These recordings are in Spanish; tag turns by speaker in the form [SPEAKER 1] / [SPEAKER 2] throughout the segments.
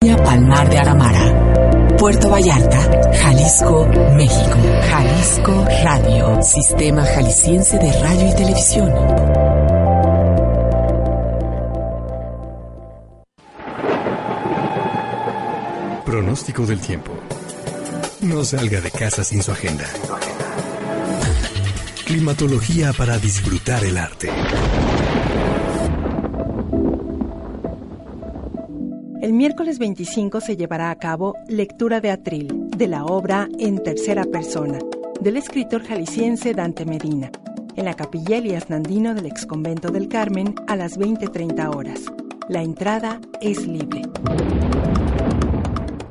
[SPEAKER 1] Palmar de Aramara. Puerto Vallarta, Jalisco, México. Jalisco Radio, Sistema Jalisciense de Radio y Televisión.
[SPEAKER 2] Pronóstico del tiempo. No salga de casa sin su agenda. Climatología para disfrutar el arte.
[SPEAKER 3] El miércoles 25 se llevará a cabo lectura de atril de la obra En tercera persona del escritor jalisciense Dante Medina en la capilla Elías Nandino del exconvento del Carmen a las 20:30 horas. La entrada es libre.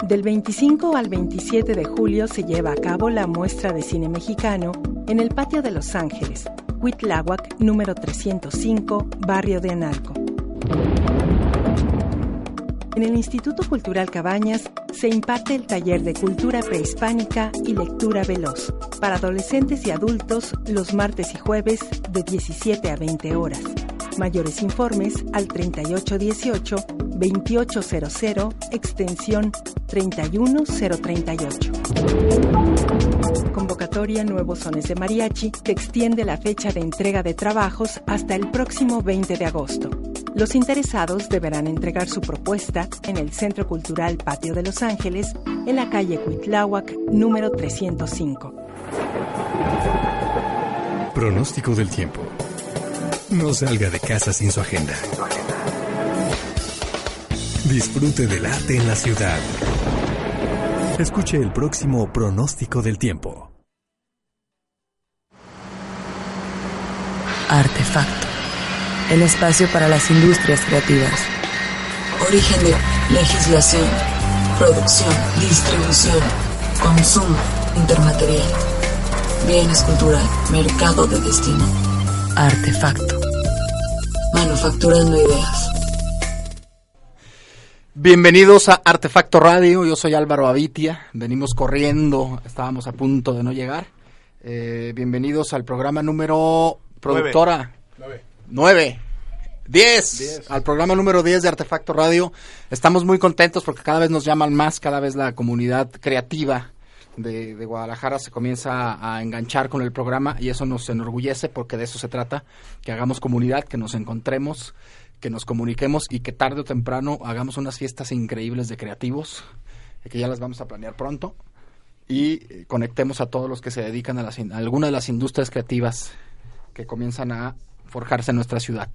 [SPEAKER 3] Del 25 al 27 de julio se lleva a cabo la muestra de cine mexicano en el patio de Los Ángeles, Huitláhuac, número 305, barrio de Analco. En el Instituto Cultural Cabañas se imparte el taller de cultura prehispánica y lectura veloz para adolescentes y adultos los martes y jueves de 17 a 20 horas. Mayores informes al 3818-2800, extensión 31038. Convocatoria Nuevos Sones de Mariachi que extiende la fecha de entrega de trabajos hasta el próximo 20 de agosto. Los interesados deberán entregar su propuesta en el Centro Cultural Patio de Los Ángeles, en la calle Cuitláhuac, número 305.
[SPEAKER 2] Pronóstico del tiempo. No salga de casa sin su agenda. Disfrute del arte en la ciudad. Escuche el próximo pronóstico del tiempo.
[SPEAKER 1] Artefacto. El espacio para las industrias creativas. Origen de legislación, producción, distribución, consumo, intermaterial. Bienes cultural, mercado de destino. Artefacto. Manufacturando ideas.
[SPEAKER 4] Bienvenidos a Artefacto Radio, yo soy Álvaro Avitia, venimos corriendo, estábamos a punto de no llegar. Eh, bienvenidos al programa número productora.
[SPEAKER 5] Nueve.
[SPEAKER 4] Nueve. Diez.
[SPEAKER 5] Diez.
[SPEAKER 4] Al programa número 10 de Artefacto Radio. Estamos muy contentos porque cada vez nos llaman más, cada vez la comunidad creativa de, de Guadalajara se comienza a enganchar con el programa y eso nos enorgullece porque de eso se trata, que hagamos comunidad, que nos encontremos, que nos comuniquemos y que tarde o temprano hagamos unas fiestas increíbles de creativos, que ya las vamos a planear pronto y conectemos a todos los que se dedican a, las a alguna de las industrias creativas que comienzan a forjarse en nuestra ciudad.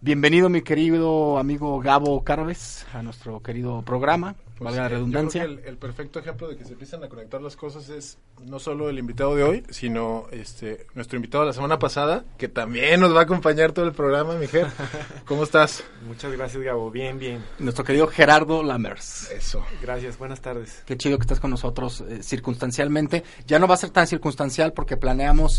[SPEAKER 4] Bienvenido mi querido amigo Gabo Carves a nuestro querido programa,
[SPEAKER 5] Pues,
[SPEAKER 4] valga la
[SPEAKER 5] eh, yo
[SPEAKER 4] redundancia.
[SPEAKER 5] creo que el, el perfecto ejemplo de que se empiezan a conectar las cosas es no solo el invitado de hoy, sino este nuestro invitado de la semana pasada, que también nos va a acompañar todo el programa, Miguel. ¿Cómo estás?
[SPEAKER 6] Muchas gracias, Gabo. Bien, bien.
[SPEAKER 4] Nuestro querido Gerardo Lammers.
[SPEAKER 5] Eso.
[SPEAKER 6] Gracias, buenas tardes.
[SPEAKER 4] Qué chido que estés con nosotros eh, circunstancialmente. Ya no va a ser tan circunstancial porque planeamos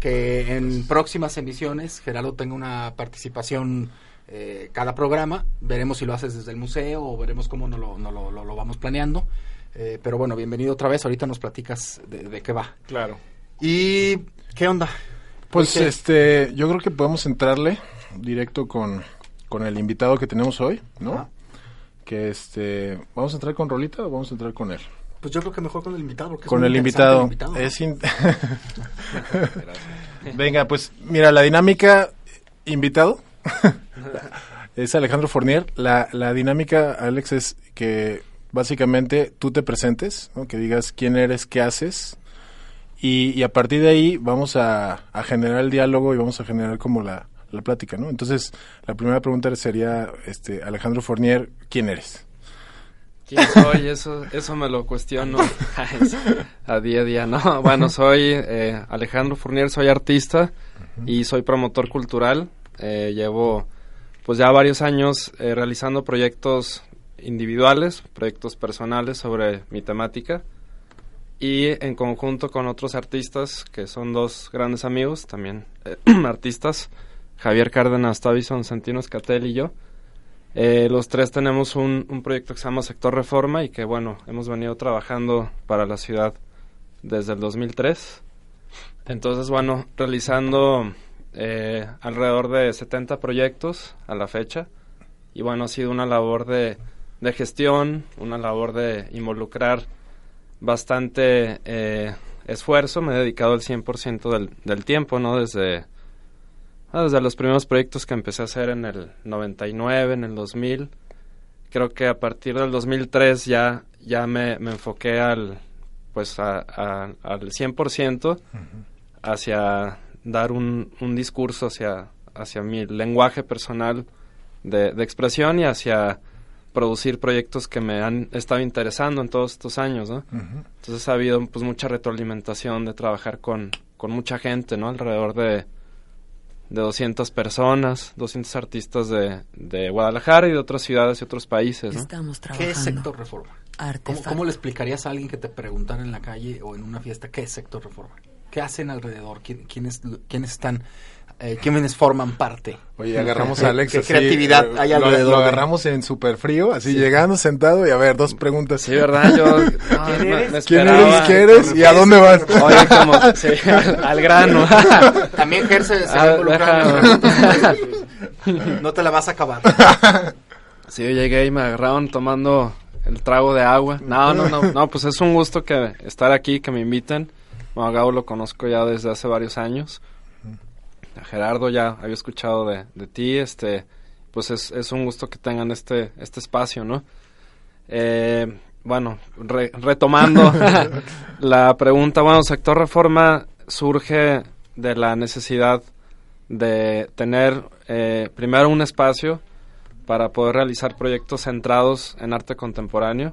[SPEAKER 4] que en próximas emisiones Gerardo tenga una participación eh, cada programa. Veremos si lo haces desde el museo o veremos cómo no lo, no lo, lo- lo vamos planeando. Eh, pero bueno, bienvenido otra vez. Ahorita nos platicas de, de qué va.
[SPEAKER 6] Claro.
[SPEAKER 4] ¿Y qué onda?
[SPEAKER 5] Pues este, yo creo que podemos entrarle directo con, con el invitado que tenemos hoy, ¿no? Que este, ¿vamos a entrar con Rolita o vamos a entrar con él?
[SPEAKER 4] Pues yo creo que mejor con el invitado. porque es
[SPEAKER 5] con
[SPEAKER 4] muy
[SPEAKER 5] el invitado.
[SPEAKER 4] el
[SPEAKER 5] Es in- Venga, pues mira, la dinámica invitado es Alejandro Fournier. La, la dinámica, Alex, es que básicamente tú te presentes, ¿no? que digas quién eres, qué haces. Y, y a partir de ahí vamos a, a generar el diálogo y vamos a generar como la, la plática, ¿no? Entonces, la primera pregunta sería, este, Alejandro Fournier, ¿quién eres?
[SPEAKER 6] ¿Quién soy? Eso, eso me lo cuestiono a día a día. No, bueno, soy eh, Alejandro Fournier, soy artista y soy promotor cultural. Eh, llevo pues ya varios años eh, realizando proyectos individuales, proyectos personales sobre mi temática y en conjunto con otros artistas que son dos grandes amigos, también eh, artistas, Javier Cárdenas Tavison, Santino Escatel y yo. Eh, los tres tenemos un, un, proyecto que se llama Sector Reforma y que, bueno, hemos venido trabajando para la ciudad desde el 2003. Entonces, bueno, realizando eh, alrededor de 70 proyectos a la fecha. Y bueno, ha sido una labor de, de gestión, una labor de involucrar bastante eh, esfuerzo. Me he dedicado el 100% del, del tiempo, ¿no? Desde Ah, desde los primeros proyectos que empecé a hacer en el 99, en el 2000. Creo que a partir del 2003 ya, ya me, me enfoqué al, pues a, al 100% hacia dar un, un discurso hacia, hacia mi lenguaje personal de, de, expresión y hacia producir proyectos que me han estado interesando en todos estos años, ¿no? Entonces ha habido pues mucha retroalimentación de trabajar con, con mucha gente, ¿no? Alrededor de de 200 personas, 200 artistas de, de, Guadalajara y de otras ciudades y otros países.
[SPEAKER 1] Estamos
[SPEAKER 4] ¿Qué es sector reforma? ¿Cómo, ¿Cómo, le explicarías a alguien que te preguntara en la calle o en una fiesta qué es sector reforma? ¿Qué hacen alrededor? ¿Quiénes, quiénes están eh, quiénes forman parte.
[SPEAKER 5] Oye, agarramos a Alex.
[SPEAKER 4] ¿Qué así, creatividad
[SPEAKER 5] eh,
[SPEAKER 4] hay alrededor?
[SPEAKER 5] Lo, lo agarramos en súper frío, así sí. llegando, sentado y a ver, dos preguntas.
[SPEAKER 6] Sí, ¿verdad? Yo. No,
[SPEAKER 5] ¿Quién, me, eres? Me ¿Quién eres? ¿Qué eres? ¿Y a dónde vas?
[SPEAKER 6] Oye, como. Sí, al, al grano.
[SPEAKER 4] También Gerse se
[SPEAKER 6] Ah,
[SPEAKER 4] ah, No te la vas a acabar.
[SPEAKER 6] Sí, yo llegué y me agarraron tomando el trago de agua. No, no, no. No, pues es un gusto que estar aquí, que me inviten. Bueno, a Gabo lo conozco ya desde hace varios años a Gerardo ya había escuchado de, de ti, este, pues es, es, un gusto que tengan este, este espacio, ¿no? Eh, bueno, re, retomando la pregunta, bueno, sector reforma surge de la necesidad de tener eh, primero un espacio para poder realizar proyectos centrados en arte contemporáneo.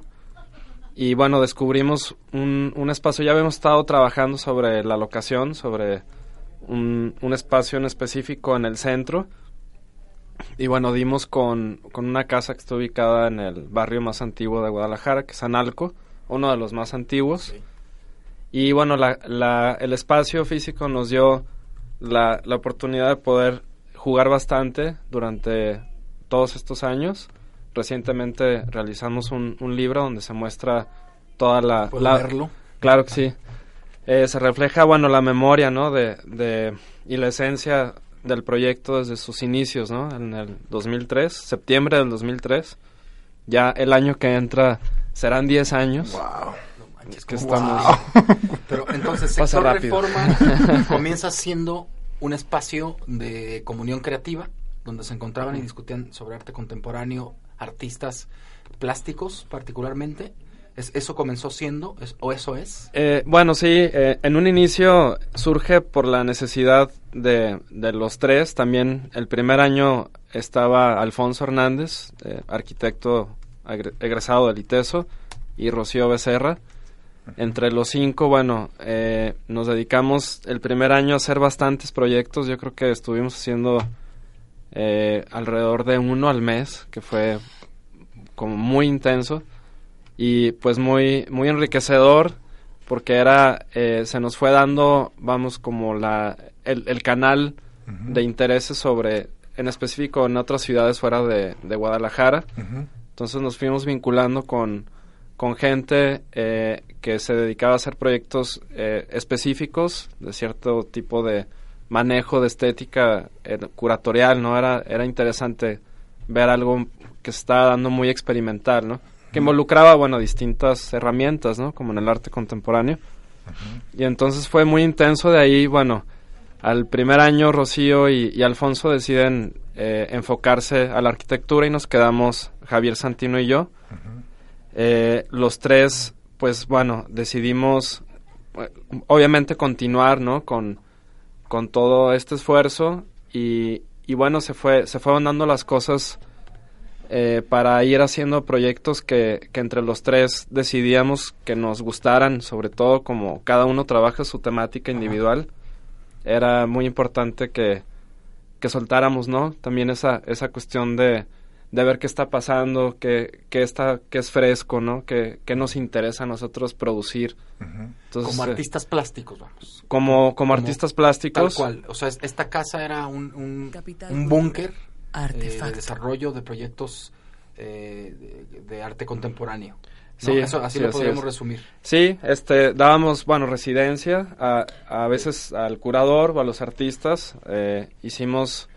[SPEAKER 6] Y bueno, descubrimos un, un espacio, ya habíamos estado trabajando sobre la locación, sobre un, un, espacio en específico en el centro. Y bueno, dimos con, con, una casa que está ubicada en el barrio más antiguo de Guadalajara, que es Analco, uno de los más antiguos. Sí. Y bueno, la, la, el espacio físico nos dio la, la, oportunidad de poder jugar bastante durante todos estos años. Recientemente realizamos un, un libro donde se muestra toda la...
[SPEAKER 4] ¿Puedo
[SPEAKER 6] la
[SPEAKER 4] verlo?
[SPEAKER 6] Claro que sí eh, se refleja, bueno, la memoria, ¿no? De, de, y la esencia del proyecto desde sus inicios, ¿no? En el 2003, septiembre del 2003. Ya el año que entra serán 10 años.
[SPEAKER 4] ¡Wow!
[SPEAKER 6] Es que estamos...
[SPEAKER 4] Wow. Pero entonces, Sector Reforma comienza siendo un espacio de comunión creativa donde se encontraban y discutían sobre arte contemporáneo artistas plásticos particularmente ¿Es, ¿Eso comenzó siendo o eso es?
[SPEAKER 6] Eh, bueno, sí, eh, en un inicio surge por la necesidad de, de, los tres. También el primer año estaba Alfonso Hernández, eh, arquitecto egresado del ITESO, y Rocío Becerra. Entre los cinco, bueno, nos dedicamos el primer año a hacer bastantes proyectos. Yo creo que estuvimos haciendo eh, alrededor de uno al mes, que fue como muy intenso y pues muy muy enriquecedor porque era eh, se nos fue dando vamos como la el, el canal uh -huh. de intereses sobre en específico en otras ciudades fuera de, de Guadalajara uh -huh. entonces nos fuimos vinculando con con gente eh, que se dedicaba a hacer proyectos eh, específicos de cierto tipo de manejo de estética eh, curatorial no era era interesante ver algo que se estaba dando muy experimental no que involucraba, bueno, distintas herramientas, ¿no? Como en el arte contemporáneo. Y entonces fue muy intenso de ahí, bueno, al primer año Rocío y, y Alfonso deciden eh, enfocarse a la arquitectura y nos quedamos Javier Santino y yo. Eh, los tres, pues bueno, decidimos obviamente continuar, ¿no? Con, con todo este esfuerzo y, y bueno, se fue, se fueron dando las cosas eh, para ir haciendo proyectos que, que, entre los tres decidíamos que nos gustaran, sobre todo como cada uno trabaja su temática individual, era muy importante que, que soltáramos, ¿no? También esa, esa cuestión de, de ver qué está pasando, qué, qué, está, qué es fresco, ¿no? Qué, qué nos interesa a nosotros producir.
[SPEAKER 4] Entonces, como eh, artistas plásticos, vamos.
[SPEAKER 6] Como, como, artistas plásticos.
[SPEAKER 4] Tal cual. O sea, esta casa era un, un, un búnker eh, de desarrollo de proyectos eh, de, arte contemporáneo. Sí, Eso, así lo podríamos resumir.
[SPEAKER 6] Sí, este, dábamos, bueno, residencia a, a veces al curador o a los artistas. Eh, hicimos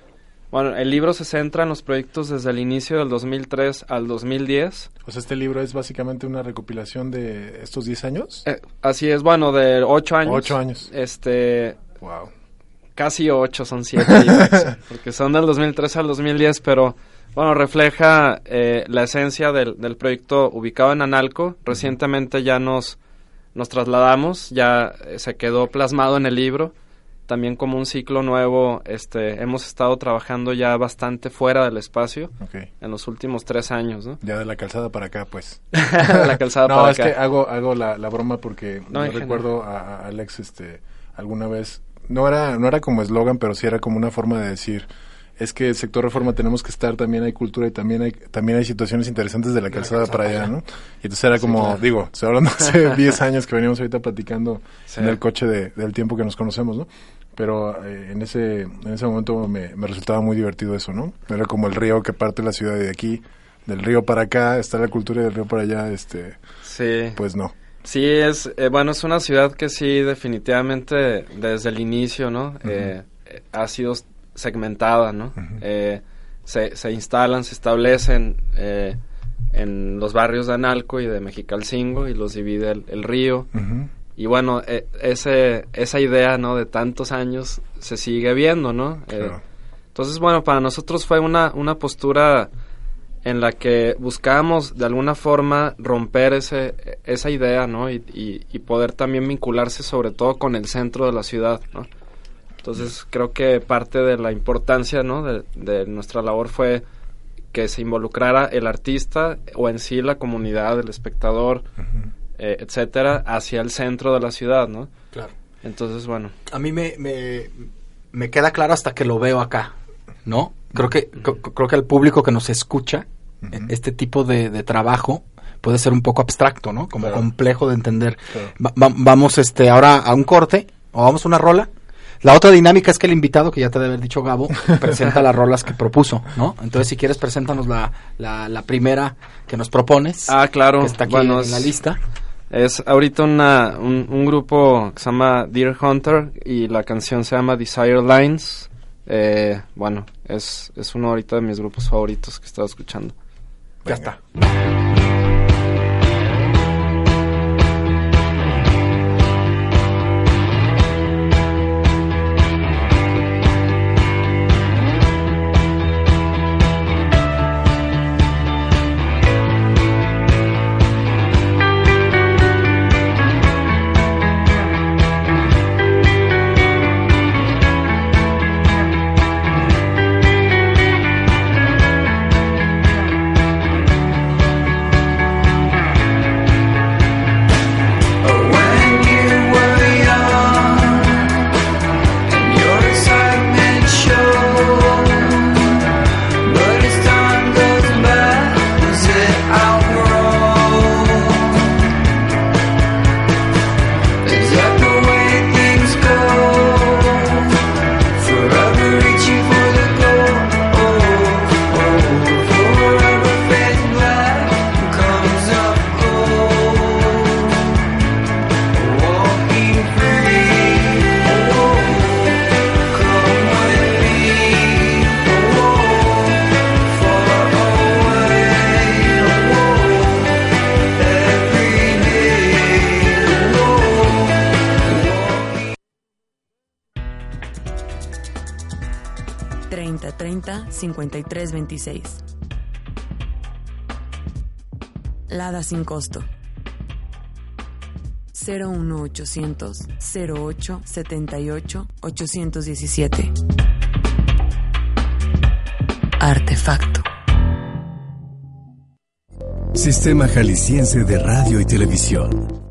[SPEAKER 6] bueno, el libro se centra en los proyectos desde el inicio del 2003 al 2010.
[SPEAKER 5] O sea, este libro es básicamente una recopilación de estos 10 años.
[SPEAKER 6] Eh, así es, bueno, de 8 años.
[SPEAKER 5] 8 años.
[SPEAKER 6] Este.
[SPEAKER 5] Wow.
[SPEAKER 6] Casi 8, son 7 porque son del 2003 al 2010, pero bueno, refleja eh, la esencia del, del, proyecto ubicado en Analco. Recientemente ya nos, nos trasladamos, ya eh, se quedó plasmado en el libro también como un ciclo nuevo, este, hemos estado trabajando ya bastante fuera del espacio en los últimos tres años, ¿no?
[SPEAKER 5] Ya de la calzada para acá, pues.
[SPEAKER 6] la calzada
[SPEAKER 5] no,
[SPEAKER 6] para
[SPEAKER 5] acá. No, es que hago, hago la, la broma porque no, recuerdo a, a, Alex, este, alguna vez, no era, no era como eslogan, pero sí era como una forma de decir, es que el sector reforma tenemos que estar, también hay cultura y también hay, también hay situaciones interesantes de la calzada, para allá, ¿no? Y entonces era como, digo, estoy hablando hace 10 años que veníamos ahorita platicando en el coche de, del tiempo que nos conocemos, ¿no? Pero eh, en ese en ese momento me, me, resultaba muy divertido eso, ¿no? Era como el río que parte la ciudad de aquí, del río para acá, está la cultura y del río para allá, este...
[SPEAKER 6] Sí.
[SPEAKER 5] Pues no.
[SPEAKER 6] Sí, es, eh, bueno, es una ciudad que sí, definitivamente, desde el inicio, ¿no? eh, ha sido segmentada, ¿no? eh, se, se, instalan, se establecen eh, en los barrios de Analco y de Mexicalcingo y los divide el, el río. Y bueno, eh, ese, esa idea, ¿no? De tantos años se sigue viendo, ¿no? Eh, entonces, bueno, para nosotros fue una, una postura en la que buscábamos de alguna forma romper ese, esa idea, ¿no? Y, y, y poder también vincularse sobre todo con el centro de la ciudad, ¿no? Entonces creo que parte de la importancia ¿no? de, de, nuestra labor fue que se involucrara el artista o en sí la comunidad, el espectador, uh -huh. eh, etcétera, hacia el centro de la ciudad, ¿no?
[SPEAKER 4] Claro.
[SPEAKER 6] Entonces, bueno.
[SPEAKER 4] A mí me, me, me queda claro hasta que lo veo acá, ¿no? Creo que, creo que el público que nos escucha, uh -huh. este tipo de, de trabajo, puede ser un poco abstracto, ¿no? Como claro. complejo de entender. Claro. Va, vamos este ahora a un corte o vamos a una rola la otra dinámica es que el invitado, que ya te debe haber dicho Gabo, presenta las rolas que propuso, ¿no? Entonces, si quieres, preséntanos la, la, la primera que nos propones.
[SPEAKER 6] Ah, claro.
[SPEAKER 4] Que está aquí
[SPEAKER 6] bueno,
[SPEAKER 4] en la lista.
[SPEAKER 6] Es ahorita una, un, un, grupo que se llama Deer Hunter y la canción se llama Desire Lines. Eh, bueno, es, es uno ahorita de mis grupos favoritos que estaba escuchando.
[SPEAKER 4] Ya está.
[SPEAKER 7] Lada sin costo. 01800 08 78 817. Artefacto.
[SPEAKER 2] Sistema Jalisciense de Radio y Televisión.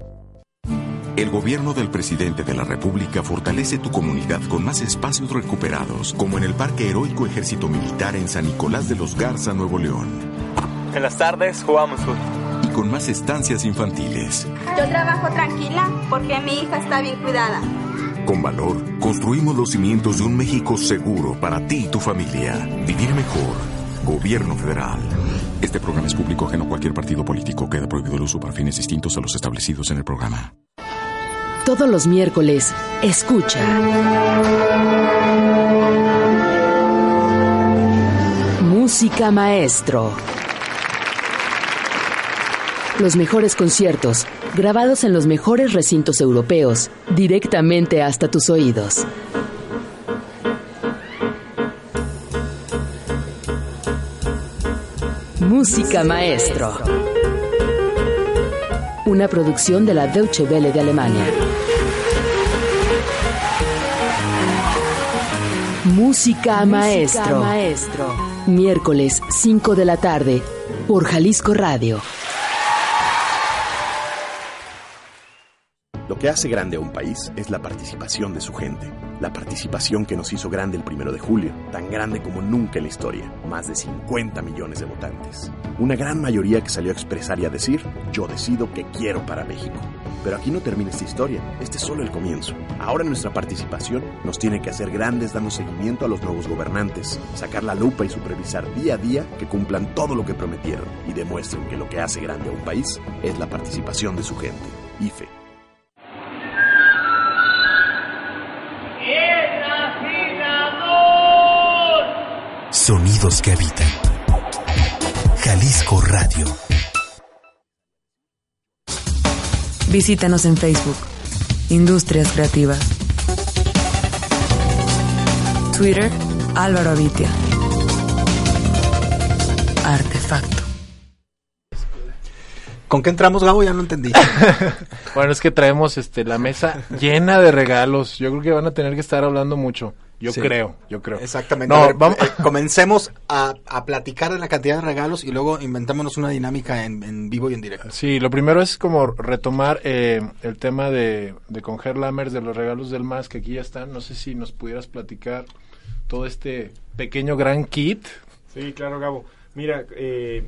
[SPEAKER 8] El gobierno del presidente de la República fortalece tu comunidad con más espacios recuperados, como en el Parque Heroico Ejército Militar en San Nicolás de los Garza, Nuevo León.
[SPEAKER 9] En las tardes jugamos fútbol.
[SPEAKER 8] Y con más estancias infantiles.
[SPEAKER 10] Yo trabajo tranquila porque mi hija está bien cuidada.
[SPEAKER 8] Con valor, construimos los cimientos de un México seguro para ti y tu familia. Vivir mejor. Gobierno federal. Este programa es público ajeno a cualquier partido político. Queda prohibido el uso para fines distintos a los establecidos en el programa.
[SPEAKER 1] Todos los miércoles, escucha. Música Maestro. Los mejores conciertos, grabados en los mejores recintos europeos, directamente hasta tus oídos. Música Maestro. Una producción de la Deutsche Welle de Alemania. Música, Maestro. Maestro. Miércoles 5 de la tarde por Jalisco Radio.
[SPEAKER 11] Que hace grande a un país es la participación de su gente. La participación que nos hizo grande el primero de julio, tan grande como nunca en la historia. Más de 50 millones de votantes. Una gran mayoría que salió a expresar y a decir, yo decido que quiero para México. Pero aquí no termina esta historia, este es solo el comienzo. Ahora nuestra participación nos tiene que hacer grandes dando seguimiento a los nuevos gobernantes, sacar la lupa y supervisar día a día que cumplan todo lo que prometieron y demuestren que lo que hace grande a un país es la participación de su gente. IFE.
[SPEAKER 2] Sonidos que habitan. Jalisco Radio.
[SPEAKER 7] Visítanos en Facebook. Industrias Creativas. Twitter, Álvaro Avitia. Artefacto.
[SPEAKER 4] ¿Con qué entramos, Gabo? Ya no entendí.
[SPEAKER 5] Bueno, es que traemos este la mesa llena de regalos. Yo creo que van a tener que estar hablando mucho. Yo
[SPEAKER 4] Sí.
[SPEAKER 5] creo, yo creo.
[SPEAKER 4] Exactamente.
[SPEAKER 5] No,
[SPEAKER 4] A ver,
[SPEAKER 5] vamos-
[SPEAKER 4] eh, comencemos a, a platicar de la cantidad de regalos y luego inventémonos una dinámica en, en vivo y en directo.
[SPEAKER 5] Sí, lo primero es como retomar eh, el tema de, de con Lammers, de los regalos del MAS, que aquí ya están. No sé si nos pudieras platicar todo este pequeño gran kit.
[SPEAKER 9] Sí, claro, Gabo. Mira, eh,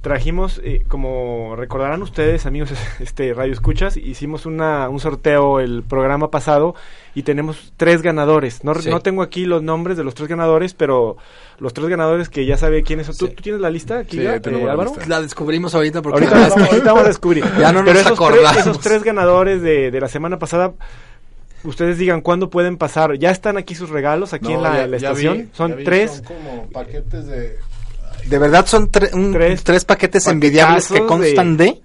[SPEAKER 9] trajimos, eh, como recordarán ustedes, amigos, este Radio Escuchas, hicimos una, un sorteo el programa pasado y tenemos tres ganadores. No,
[SPEAKER 4] Sí.
[SPEAKER 9] no tengo aquí los nombres de los tres ganadores, pero los tres ganadores que ya sabe quiénes son. ¿Tú, tú tienes la lista aquí,
[SPEAKER 5] Sí,
[SPEAKER 9] ya,
[SPEAKER 5] tengo
[SPEAKER 9] eh,
[SPEAKER 5] la
[SPEAKER 9] Álvaro?
[SPEAKER 5] lista.
[SPEAKER 4] La descubrimos ahorita porque
[SPEAKER 9] Ahorita,
[SPEAKER 4] la
[SPEAKER 9] vamos, ahorita a descubrir.
[SPEAKER 4] Ya no
[SPEAKER 9] Pero
[SPEAKER 4] nos
[SPEAKER 9] esos
[SPEAKER 4] acordamos.
[SPEAKER 9] Tres, esos tres ganadores de, de la semana pasada, ustedes digan cuándo pueden pasar. Ya están aquí sus regalos, aquí en
[SPEAKER 5] No,
[SPEAKER 9] la,
[SPEAKER 5] ya-
[SPEAKER 9] en la
[SPEAKER 5] ya vi,
[SPEAKER 9] estación.
[SPEAKER 5] ya
[SPEAKER 9] son
[SPEAKER 5] vi,
[SPEAKER 9] tres.
[SPEAKER 5] Son como paquetes de...
[SPEAKER 4] De verdad son tre- un-
[SPEAKER 9] Tres
[SPEAKER 4] tres, paquetes envidiables que constan de...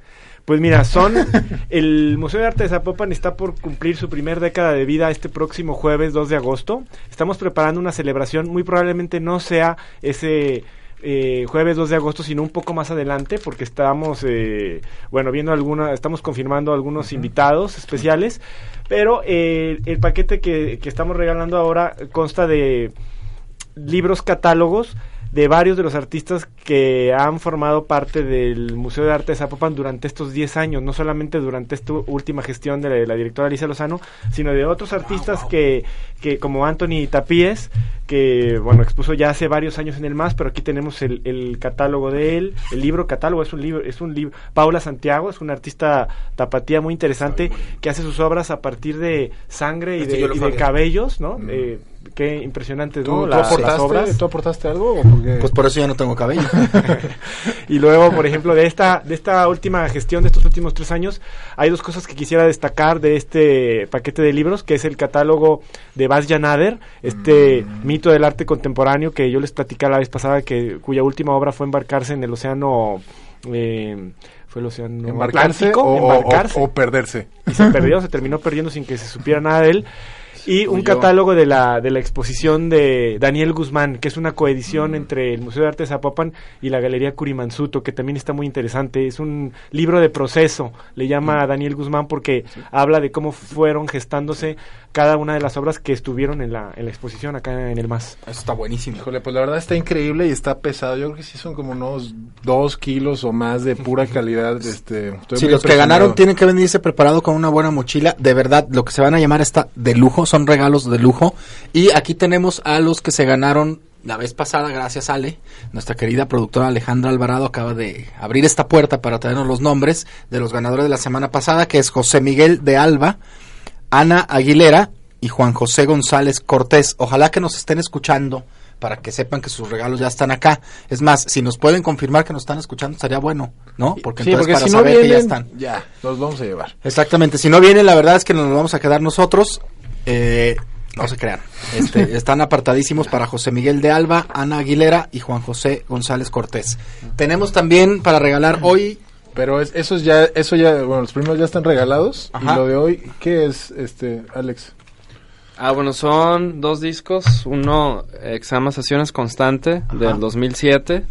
[SPEAKER 9] Pues mira, son el Museo de Arte de Zapopan está por cumplir su primer década de vida este próximo jueves 2 de agosto. Estamos preparando una celebración, muy probablemente no sea ese eh, jueves 2 de agosto, sino un poco más adelante, porque estamos, eh, bueno, viendo alguna, estamos confirmando algunos invitados especiales, pero eh, el paquete que, que estamos regalando ahora consta de libros catálogos de varios de los artistas que han formado parte del Museo de Arte de Zapopan durante estos 10 años, no solamente durante esta última gestión de la, directora Alicia Lozano, sino de otros artistas que, que como Anthony Tapíes, que bueno, expuso ya hace varios años en el MAS, pero aquí tenemos el, el catálogo de él, el libro catálogo es un libro, es un libro, Paula Santiago es una artista tapatía muy interesante que hace sus obras a partir de sangre y de, y de cabellos, ¿no? Eh, qué impresionante,
[SPEAKER 5] ¿Tú,
[SPEAKER 9] ¿no?
[SPEAKER 5] tú
[SPEAKER 9] La- las
[SPEAKER 5] aportaste,
[SPEAKER 9] obras.
[SPEAKER 5] ¿Tú aportaste algo?
[SPEAKER 4] Pues por eso ya no tengo cabello.
[SPEAKER 9] Y luego, por ejemplo, de esta, de esta última gestión de estos últimos tres años, hay dos cosas que quisiera destacar de este paquete de libros, que es el catálogo de Baz Nader, este mito del arte contemporáneo que yo les platicaba la vez pasada, que cuya última obra fue embarcarse en el océano, eh, fue el océano
[SPEAKER 5] ¿Embarcarse
[SPEAKER 9] Atlántico,
[SPEAKER 5] o, o perderse?
[SPEAKER 9] y se perdió, se terminó perdiendo sin que se supiera nada de él. Y un
[SPEAKER 5] Uy, yo.
[SPEAKER 9] catálogo de la, de la exposición de Daniel Guzmán, que es una coedición entre el Museo de Arte de Zapopan y la Galería Curimansuto, que también está muy interesante. Es un libro de proceso, le llama a Daniel Guzmán porque habla de cómo fueron gestándose cada una de las obras que estuvieron en la, en la exposición acá en el MAS.
[SPEAKER 4] Eso está buenísimo.
[SPEAKER 5] Híjole, pues la verdad está increíble y está pesado. Yo creo que sí son como unos dos kilos o más de pura calidad. Este,
[SPEAKER 4] Si
[SPEAKER 5] muy
[SPEAKER 4] los que ganaron tienen que venirse preparado con una buena mochila, de verdad, lo que se van a llamar está de lujo, son regalos de lujo. Y aquí tenemos a los que se ganaron la vez pasada, gracias Ale, nuestra querida productora Alejandra Alvarado acaba de abrir esta puerta para traernos los nombres de los ganadores de la semana pasada, que es José Miguel de Alba, Ana Aguilera y Juan José González Cortés. Ojalá que nos estén escuchando para que sepan que sus regalos ya están acá. Es más, si nos pueden confirmar que nos están escuchando, estaría bueno, ¿no? Porque
[SPEAKER 5] Sí,
[SPEAKER 4] entonces
[SPEAKER 5] porque
[SPEAKER 4] para
[SPEAKER 5] si no
[SPEAKER 4] saber que ya están.
[SPEAKER 5] ya, los vamos a llevar.
[SPEAKER 4] Exactamente, si no vienen, la verdad es que nos vamos a quedar nosotros. Eh, no se crean. Este, están apartadísimos para José Miguel de Alba, Ana Aguilera y Juan José González Cortés. Tenemos también para regalar hoy
[SPEAKER 5] Pero es, eso ya, eso ya, bueno, los primeros ya están regalados.
[SPEAKER 4] Ajá.
[SPEAKER 5] Y lo de hoy, ¿qué es, este, Alex?
[SPEAKER 6] Ah, bueno, son dos discos. Uno eh, llama Sesiones Constante, del 2007,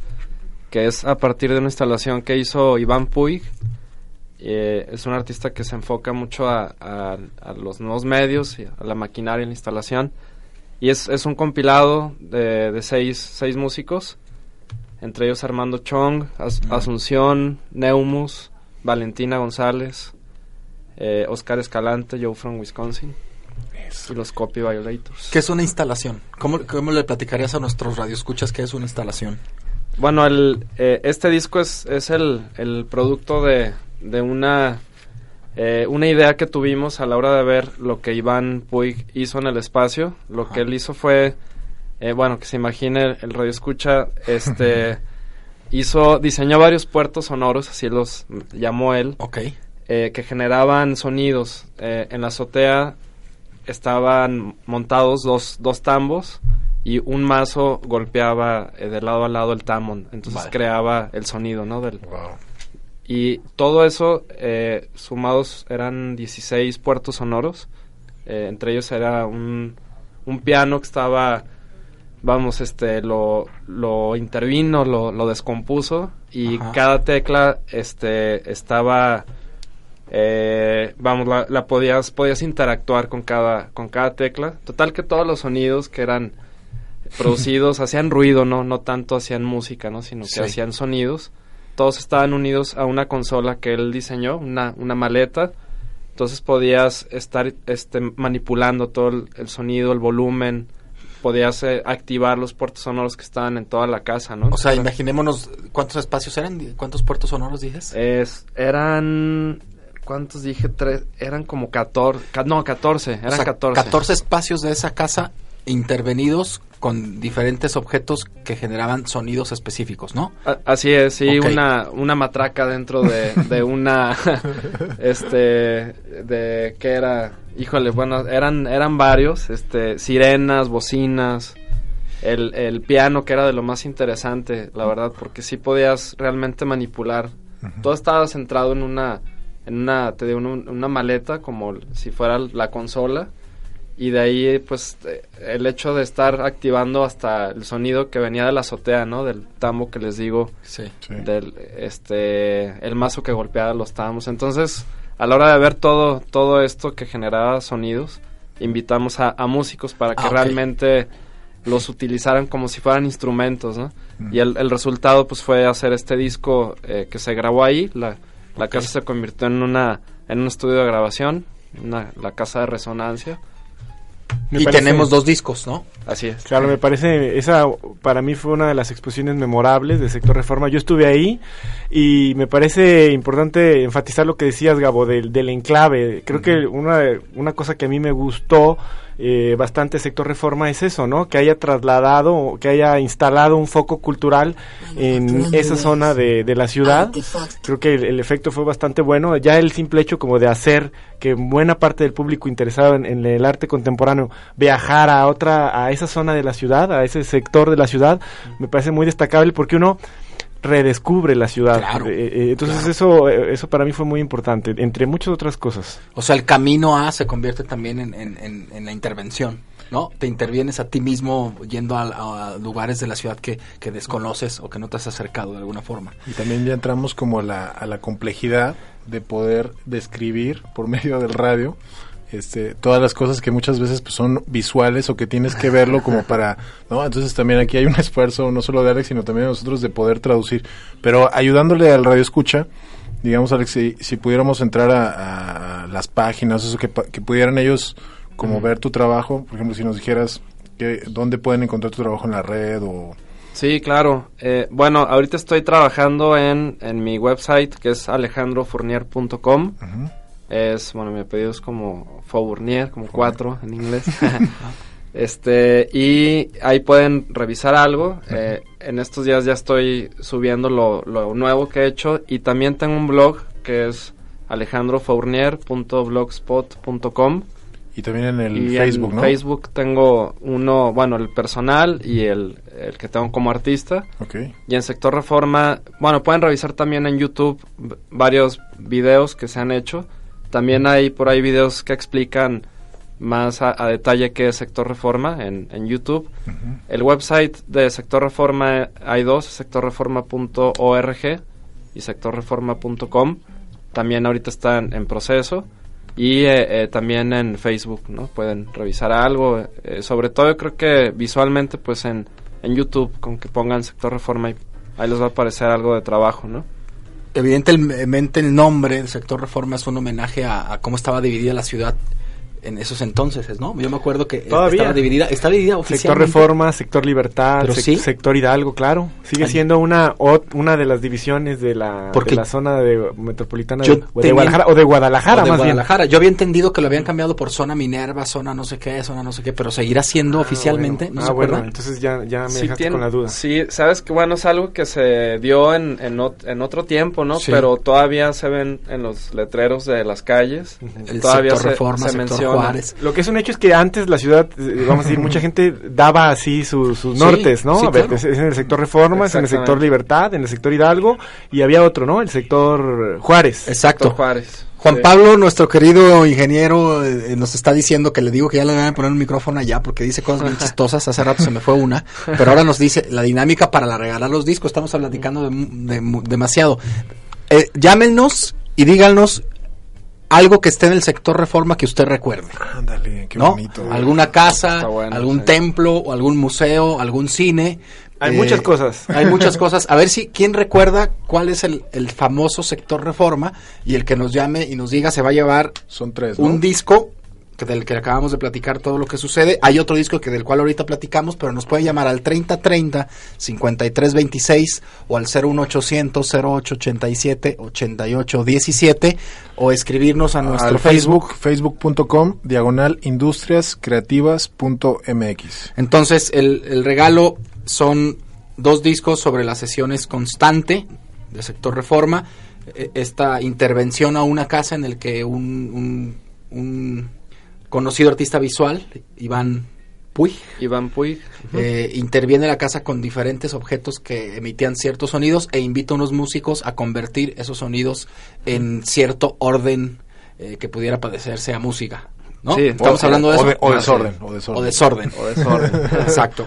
[SPEAKER 6] que es a partir de una instalación que hizo Iván Puig. Eh, es un artista que se enfoca mucho a, a- a los nuevos medios, y a la maquinaria y la instalación. Y es, es un compilado de, de seis, seis músicos, entre ellos Armando Chong, As- Asunción, Neumus, Valentina González, eh, Oscar Escalante, Joe from Wisconsin y los Copy Violators.
[SPEAKER 4] ¿Qué es una instalación? ¿Cómo, cómo le platicarías a nuestros radioescuchas qué es una instalación?
[SPEAKER 6] Bueno, el, eh, este disco es, es el, el producto de, de una, eh, una idea que tuvimos a la hora de ver lo que Iván Puig hizo en el espacio. Lo que él hizo fue, eh, bueno, que se imagine el radio escucha, este, hizo, diseñó varios puertos sonoros, así los llamó él,
[SPEAKER 4] Ok.
[SPEAKER 6] eh, que generaban sonidos. Eh, en la azotea estaban montados dos, dos tambos y un mazo golpeaba de lado a lado el tambo, entonces
[SPEAKER 4] Vale.
[SPEAKER 6] creaba el sonido, ¿no? Del, Y todo eso, sumados, eran 16 puertos sonoros. Entre ellos era un, un piano que estaba, vamos, este, lo, lo intervino, lo, lo descompuso y
[SPEAKER 4] Ajá.
[SPEAKER 6] cada tecla, este, estaba, eh, vamos, la, la podías, podías interactuar con cada, con cada tecla. Total que todos los sonidos que eran producidos hacían ruido, no, no tanto hacían música, ¿no? Sino que
[SPEAKER 4] Sí.
[SPEAKER 6] hacían sonidos. Todos estaban unidos a una consola que él diseñó, una, una maleta. Entonces podías estar este, manipulando todo el, el sonido, el volumen. Podías eh, activar los puertos sonoros que estaban en toda la casa, ¿no?
[SPEAKER 4] O sea, imaginémonos cuántos espacios eran, cuántos puertos sonoros dices.
[SPEAKER 6] Es, eran... ¿Cuántos dije? Tres, eran como 14. no, 14. Eran
[SPEAKER 4] O sea,
[SPEAKER 6] 14.
[SPEAKER 4] 14 espacios de esa casa intervenidos con diferentes objetos que generaban sonidos específicos, ¿no?
[SPEAKER 6] Así es, sí, una, una matraca dentro de, de una, este, de, ¿qué era? Híjole, bueno, eran, eran varios, este, sirenas, bocinas, el, el piano que era de lo más interesante, la verdad, porque sí podías realmente manipular. Todo estaba centrado en una, en una, te digo, en una maleta, como si fuera la consola, y de ahí pues el hecho de estar activando hasta el sonido que venía de la azotea, ¿no? Del tambo que les digo,
[SPEAKER 4] Sí.
[SPEAKER 6] del este el mazo que golpeaba los tambos. Entonces, a la hora de ver todo todo esto que generaba sonidos, invitamos a, a músicos para que
[SPEAKER 4] Ah,
[SPEAKER 6] realmente los utilizaran como si fueran instrumentos, ¿no? Y el, el resultado pues fue hacer este disco eh, que se grabó ahí, la, la casa se convirtió en una en un estudio de grabación, una, la casa de resonancia.
[SPEAKER 9] Me
[SPEAKER 4] y
[SPEAKER 9] parece-
[SPEAKER 4] tenemos dos discos, ¿no?
[SPEAKER 6] Así es.
[SPEAKER 9] Claro, me parece, esa para mí fue una de las exposiciones memorables del sector reforma. Yo estuve ahí y me parece importante enfatizar lo que decías, Gabo, del, del enclave. Creo que una, una cosa que a mí me gustó eh, bastante sector reforma es eso, ¿no? Que haya trasladado, que haya instalado un foco cultural en esa zona de, de la ciudad. Creo que el, el efecto fue bastante bueno. Ya el simple hecho como de hacer que buena parte del público interesado en, en el arte contemporáneo viajara a otra, a esa zona de la ciudad, a ese sector de la ciudad, me parece muy destacable porque uno redescubre la ciudad.
[SPEAKER 4] Claro,
[SPEAKER 9] Eh, eh, entonces
[SPEAKER 4] claro.
[SPEAKER 9] eso eh, eso para mí fue muy importante, entre muchas otras cosas.
[SPEAKER 4] O sea, el camino A se convierte también en, en- en- en la intervención, ¿no? Te intervienes a ti mismo yendo a, a lugares de la ciudad que, que desconoces o que no te has acercado de alguna forma.
[SPEAKER 5] Y también ya entramos como a la, a la complejidad de poder describir por medio del radio este, todas las cosas que muchas veces pues, son visuales o que tienes que verlo como para, ¿no? Entonces también aquí hay un esfuerzo no solo de Alex, sino también de nosotros de poder traducir. Pero ayudándole al radio escucha, digamos Alex, si, si pudiéramos entrar a, a las páginas, eso que, que pudieran ellos como ver tu trabajo, por ejemplo, si nos dijeras que, dónde pueden encontrar tu trabajo en la red o...
[SPEAKER 6] Sí, claro. Eh, bueno, ahorita estoy trabajando en, en mi website que es alejandrofournier.com. Es, bueno, mi apellido es como Fournier, como cuatro en inglés. este, y ahí pueden revisar algo. Eh, en estos días ya estoy subiendo lo, lo nuevo que he hecho y también tengo un blog que es alejandrofournier.blogspot.com.
[SPEAKER 5] Y también en el
[SPEAKER 6] Y
[SPEAKER 5] Facebook,
[SPEAKER 6] en
[SPEAKER 5] ¿no?
[SPEAKER 6] Facebook tengo uno, bueno, el personal y el, el que tengo como artista.
[SPEAKER 5] Ok.
[SPEAKER 6] Y en Sector Reforma, bueno, pueden revisar también en YouTube varios videos que se han hecho. También hay por ahí videos que explican más a, a detalle qué es Sector Reforma en, en YouTube. El website de Sector Reforma hay dos, sectorreforma.org y sectorreforma.com. También ahorita están en proceso. Y eh, eh, también en Facebook, ¿no? Pueden revisar algo. eh, sobre todo yo creo que visualmente, pues en, en YouTube, con que pongan Sector Reforma, y ahí les va a aparecer algo de trabajo, ¿no?
[SPEAKER 4] Evidentemente el nombre del sector reforma es un homenaje a, a cómo estaba dividida la ciudad en esos entonces, ¿no? Yo me acuerdo que
[SPEAKER 9] Todavía.
[SPEAKER 4] estaba dividida, está dividida
[SPEAKER 9] Sector
[SPEAKER 4] oficialmente.
[SPEAKER 9] Reforma, sector Libertad, sec-
[SPEAKER 4] sí.
[SPEAKER 9] sector Hidalgo, claro. Sigue
[SPEAKER 4] Ay.
[SPEAKER 9] siendo una una de las divisiones de la,
[SPEAKER 4] Porque
[SPEAKER 9] de la zona de metropolitana de, o de Guadalajara o de Guadalajara
[SPEAKER 4] o de
[SPEAKER 9] más
[SPEAKER 4] Guadalajara. Yo había entendido que lo habían cambiado por zona Minerva, zona no sé qué, zona no sé qué, pero seguirá siendo
[SPEAKER 9] bien.
[SPEAKER 4] oficialmente,
[SPEAKER 9] Ah,
[SPEAKER 4] ¿no
[SPEAKER 9] bueno.
[SPEAKER 4] se
[SPEAKER 9] Ah, bueno,
[SPEAKER 4] acuerdan?
[SPEAKER 9] entonces ya, ya me
[SPEAKER 6] Sí,
[SPEAKER 9] dejaste
[SPEAKER 6] tiene-
[SPEAKER 9] con la duda.
[SPEAKER 6] Sí, sabes que bueno, es algo que se dio en, en, ot- en otro tiempo, ¿no?
[SPEAKER 4] Sí.
[SPEAKER 6] Pero todavía se ven en los letreros de las calles.
[SPEAKER 4] El
[SPEAKER 6] todavía
[SPEAKER 4] sector
[SPEAKER 6] se,
[SPEAKER 4] Reforma,
[SPEAKER 6] se
[SPEAKER 4] sector
[SPEAKER 6] menciona.
[SPEAKER 4] Juárez.
[SPEAKER 9] Lo que es un hecho es que antes la ciudad, eh, vamos a decir, mucha gente daba así su- sus
[SPEAKER 4] Sí,
[SPEAKER 9] nortes, ¿no?
[SPEAKER 4] sí,
[SPEAKER 9] a ver,
[SPEAKER 4] claro.
[SPEAKER 9] es, es en el sector Reforma, es en el sector. Libertad, en el sector Hidalgo, y había otro, ¿no? El sector Juárez.
[SPEAKER 4] Exacto.
[SPEAKER 6] Sector Juárez.
[SPEAKER 4] Juan
[SPEAKER 6] Sí.
[SPEAKER 4] Pablo, nuestro querido ingeniero, eh, nos está diciendo que le digo que ya le van a poner un micrófono allá porque dice cosas bien chistosas. Hace rato se me fue una, pero ahora nos dice la dinámica para la regalar los discos. Estamos platicando de, mu- de mu- demasiado. Eh, llámenos y díganos algo que esté en el sector reforma que usted recuerde.
[SPEAKER 5] Ándale, qué
[SPEAKER 4] ¿no?
[SPEAKER 5] bonito.
[SPEAKER 4] Alguna casa,
[SPEAKER 6] bueno,
[SPEAKER 4] algún
[SPEAKER 6] sí.
[SPEAKER 4] templo, o algún museo, algún cine.
[SPEAKER 9] Hay
[SPEAKER 4] Eh,
[SPEAKER 9] muchas cosas.
[SPEAKER 4] Hay muchas cosas. A ver si, ¿quién recuerda cuál es el, el famoso sector reforma? Y el que nos llame y nos diga se va a llevar
[SPEAKER 5] Son tres, ¿no?
[SPEAKER 4] un disco que del que acabamos de platicar todo lo que sucede. Hay otro disco que del cual ahorita platicamos, pero nos puede llamar al 3030 5326 o al 01800 0887 8817 o escribirnos a nuestro
[SPEAKER 5] Al
[SPEAKER 4] Facebook.
[SPEAKER 5] Facebook, facebook.com, diagonal industriascreativas.mx.
[SPEAKER 4] Entonces, el, el regalo son dos discos sobre las sesiones constante del sector reforma. Eh, Esta intervención a una casa en el que un, un- un conocido artista visual, Iván Puig,
[SPEAKER 6] Iván Puig.
[SPEAKER 4] eh, interviene en la casa con diferentes objetos que emitían ciertos sonidos e invita a unos músicos a convertir esos sonidos en cierto orden eh, que pudiera parecerse a música. ¿no?
[SPEAKER 6] Sí,
[SPEAKER 4] Estamos
[SPEAKER 5] o-
[SPEAKER 4] hablando de
[SPEAKER 5] o
[SPEAKER 4] eso.
[SPEAKER 5] de- o
[SPEAKER 4] Ah,
[SPEAKER 5] desorden, o desorden.
[SPEAKER 4] O desorden.
[SPEAKER 6] O desorden.
[SPEAKER 4] Exacto.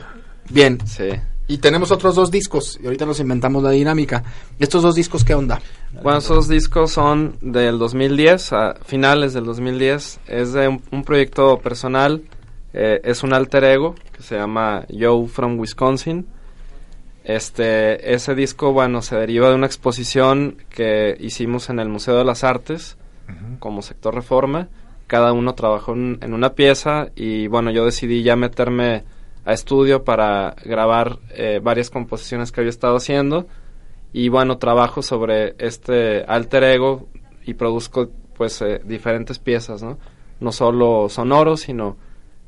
[SPEAKER 4] Bien.
[SPEAKER 6] Sí.
[SPEAKER 4] Y tenemos otros dos discos. Y ahorita nos inventamos la dinámica. ¿Estos dos discos qué onda?
[SPEAKER 6] Bueno, esos discos son del 2010, a finales del 2010. Es de un, un proyecto personal, eh, es un alter ego que se llama Joe from Wisconsin. Este, ese disco, bueno, se deriva de una exposición que hicimos en el Museo de las Artes como sector reforma. Cada uno trabajó en, en una pieza y bueno, yo decidí ya meterme a estudio para grabar eh, varias composiciones que había estado haciendo y bueno, trabajo sobre este alter ego y produzco pues eh, diferentes piezas, ¿no? No solo sonoros, sino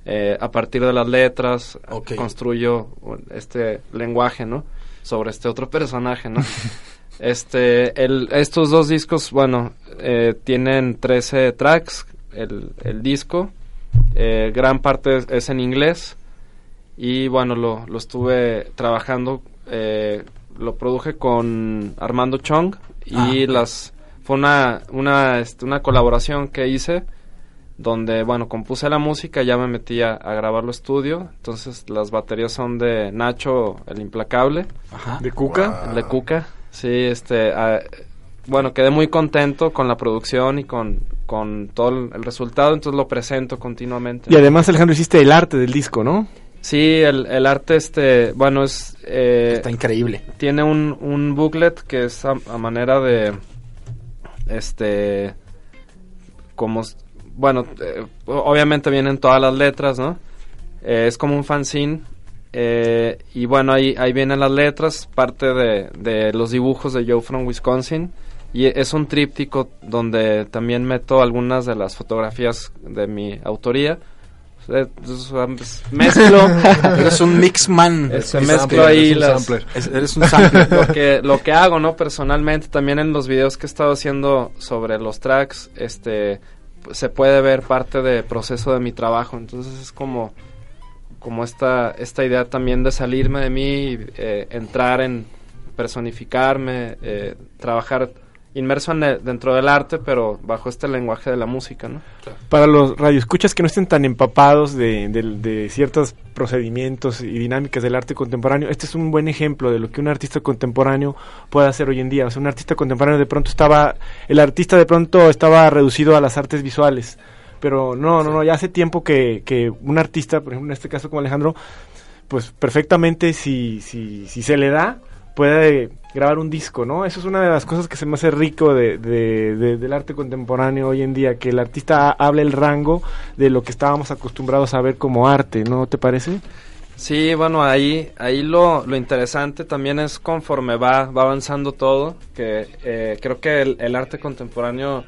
[SPEAKER 6] eh, a partir de las letras construyo este lenguaje, ¿no? Sobre este otro personaje, ¿no? este, el, estos dos discos, bueno, eh, tienen 13 tracks, el, el disco, eh, gran parte es, es en inglés y bueno, lo, lo estuve trabajando eh, lo produje con Armando Chong y
[SPEAKER 4] Ah,
[SPEAKER 6] las fue una una este, una colaboración que hice donde bueno compuse la música ya me metí a, a grabarlo estudio entonces las baterías son de Nacho el implacable
[SPEAKER 4] Ajá.
[SPEAKER 9] ¿De Cuca?
[SPEAKER 6] el de Cuca sí este ah, bueno quedé muy contento con la producción y con con todo el, el resultado entonces lo presento continuamente
[SPEAKER 9] Y además, Alejandro, hiciste el arte del disco, ¿no?
[SPEAKER 6] Sí, el, el arte, este, bueno, es... eh,
[SPEAKER 4] Está increíble.
[SPEAKER 6] Tiene un, un booklet que es a, a manera de, este, como, bueno, eh, obviamente vienen todas las letras, ¿no? Eh, es como un fanzine. eh, y bueno, ahí, ahí vienen las letras, parte de, de los dibujos de Joe from Wisconsin. Y es un tríptico donde también meto algunas de las fotografías de mi autoría. Mezclo
[SPEAKER 4] Eres un mixman.
[SPEAKER 5] un
[SPEAKER 6] mezclo
[SPEAKER 5] sampler,
[SPEAKER 6] ahí
[SPEAKER 5] eres un
[SPEAKER 6] las-
[SPEAKER 5] sampler.
[SPEAKER 4] Es- eres un sampler.
[SPEAKER 6] lo que lo que hago no personalmente también en los videos que he estado haciendo sobre los tracks este se puede ver parte del proceso de mi trabajo entonces es como como esta esta idea también de salirme de mí eh, entrar en personificarme eh, trabajar inmerso en el- dentro del arte pero bajo este lenguaje de la música no
[SPEAKER 9] Para los radioescuchas que no estén tan empapados de, de- de ciertos procedimientos y dinámicas del arte contemporáneo, este es un buen ejemplo de lo que un artista contemporáneo puede hacer hoy en día. O sea, un artista contemporáneo de pronto estaba, el artista de pronto estaba reducido a las artes visuales. Pero no, no, no, ya hace tiempo que, que un artista, por ejemplo, en este caso como Alejandro, pues perfectamente si, si, si se le da, puede grabar un disco, ¿no? Eso es una de las cosas que se me hace rico de, de- de- del arte contemporáneo hoy en día, que el artista ha- hable el rango de lo que estábamos acostumbrados a ver como arte, ¿no te parece?
[SPEAKER 6] Sí, bueno, ahí, ahí lo, lo interesante también es conforme va, va avanzando todo, que eh, creo que el, arte contemporáneo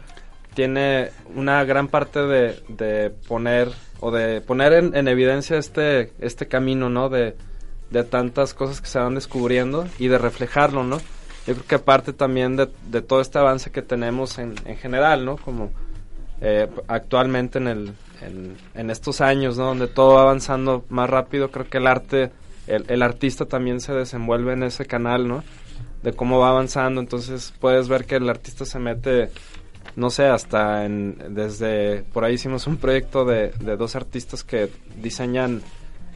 [SPEAKER 6] tiene una gran parte de, de poner o de poner en, en evidencia este, este camino, ¿no? De, de tantas cosas que se van descubriendo y de reflejarlo, ¿no? Yo creo que parte también de, de todo este avance que tenemos en, en general, ¿no? Como eh, actualmente en, el, en, en estos años, ¿no? Donde todo va avanzando más rápido, creo que el arte, el, el artista también se desenvuelve en ese canal, ¿no? De cómo va avanzando, entonces puedes ver que el artista se mete, no sé, hasta en, desde, por ahí hicimos un proyecto de, de dos artistas que diseñan,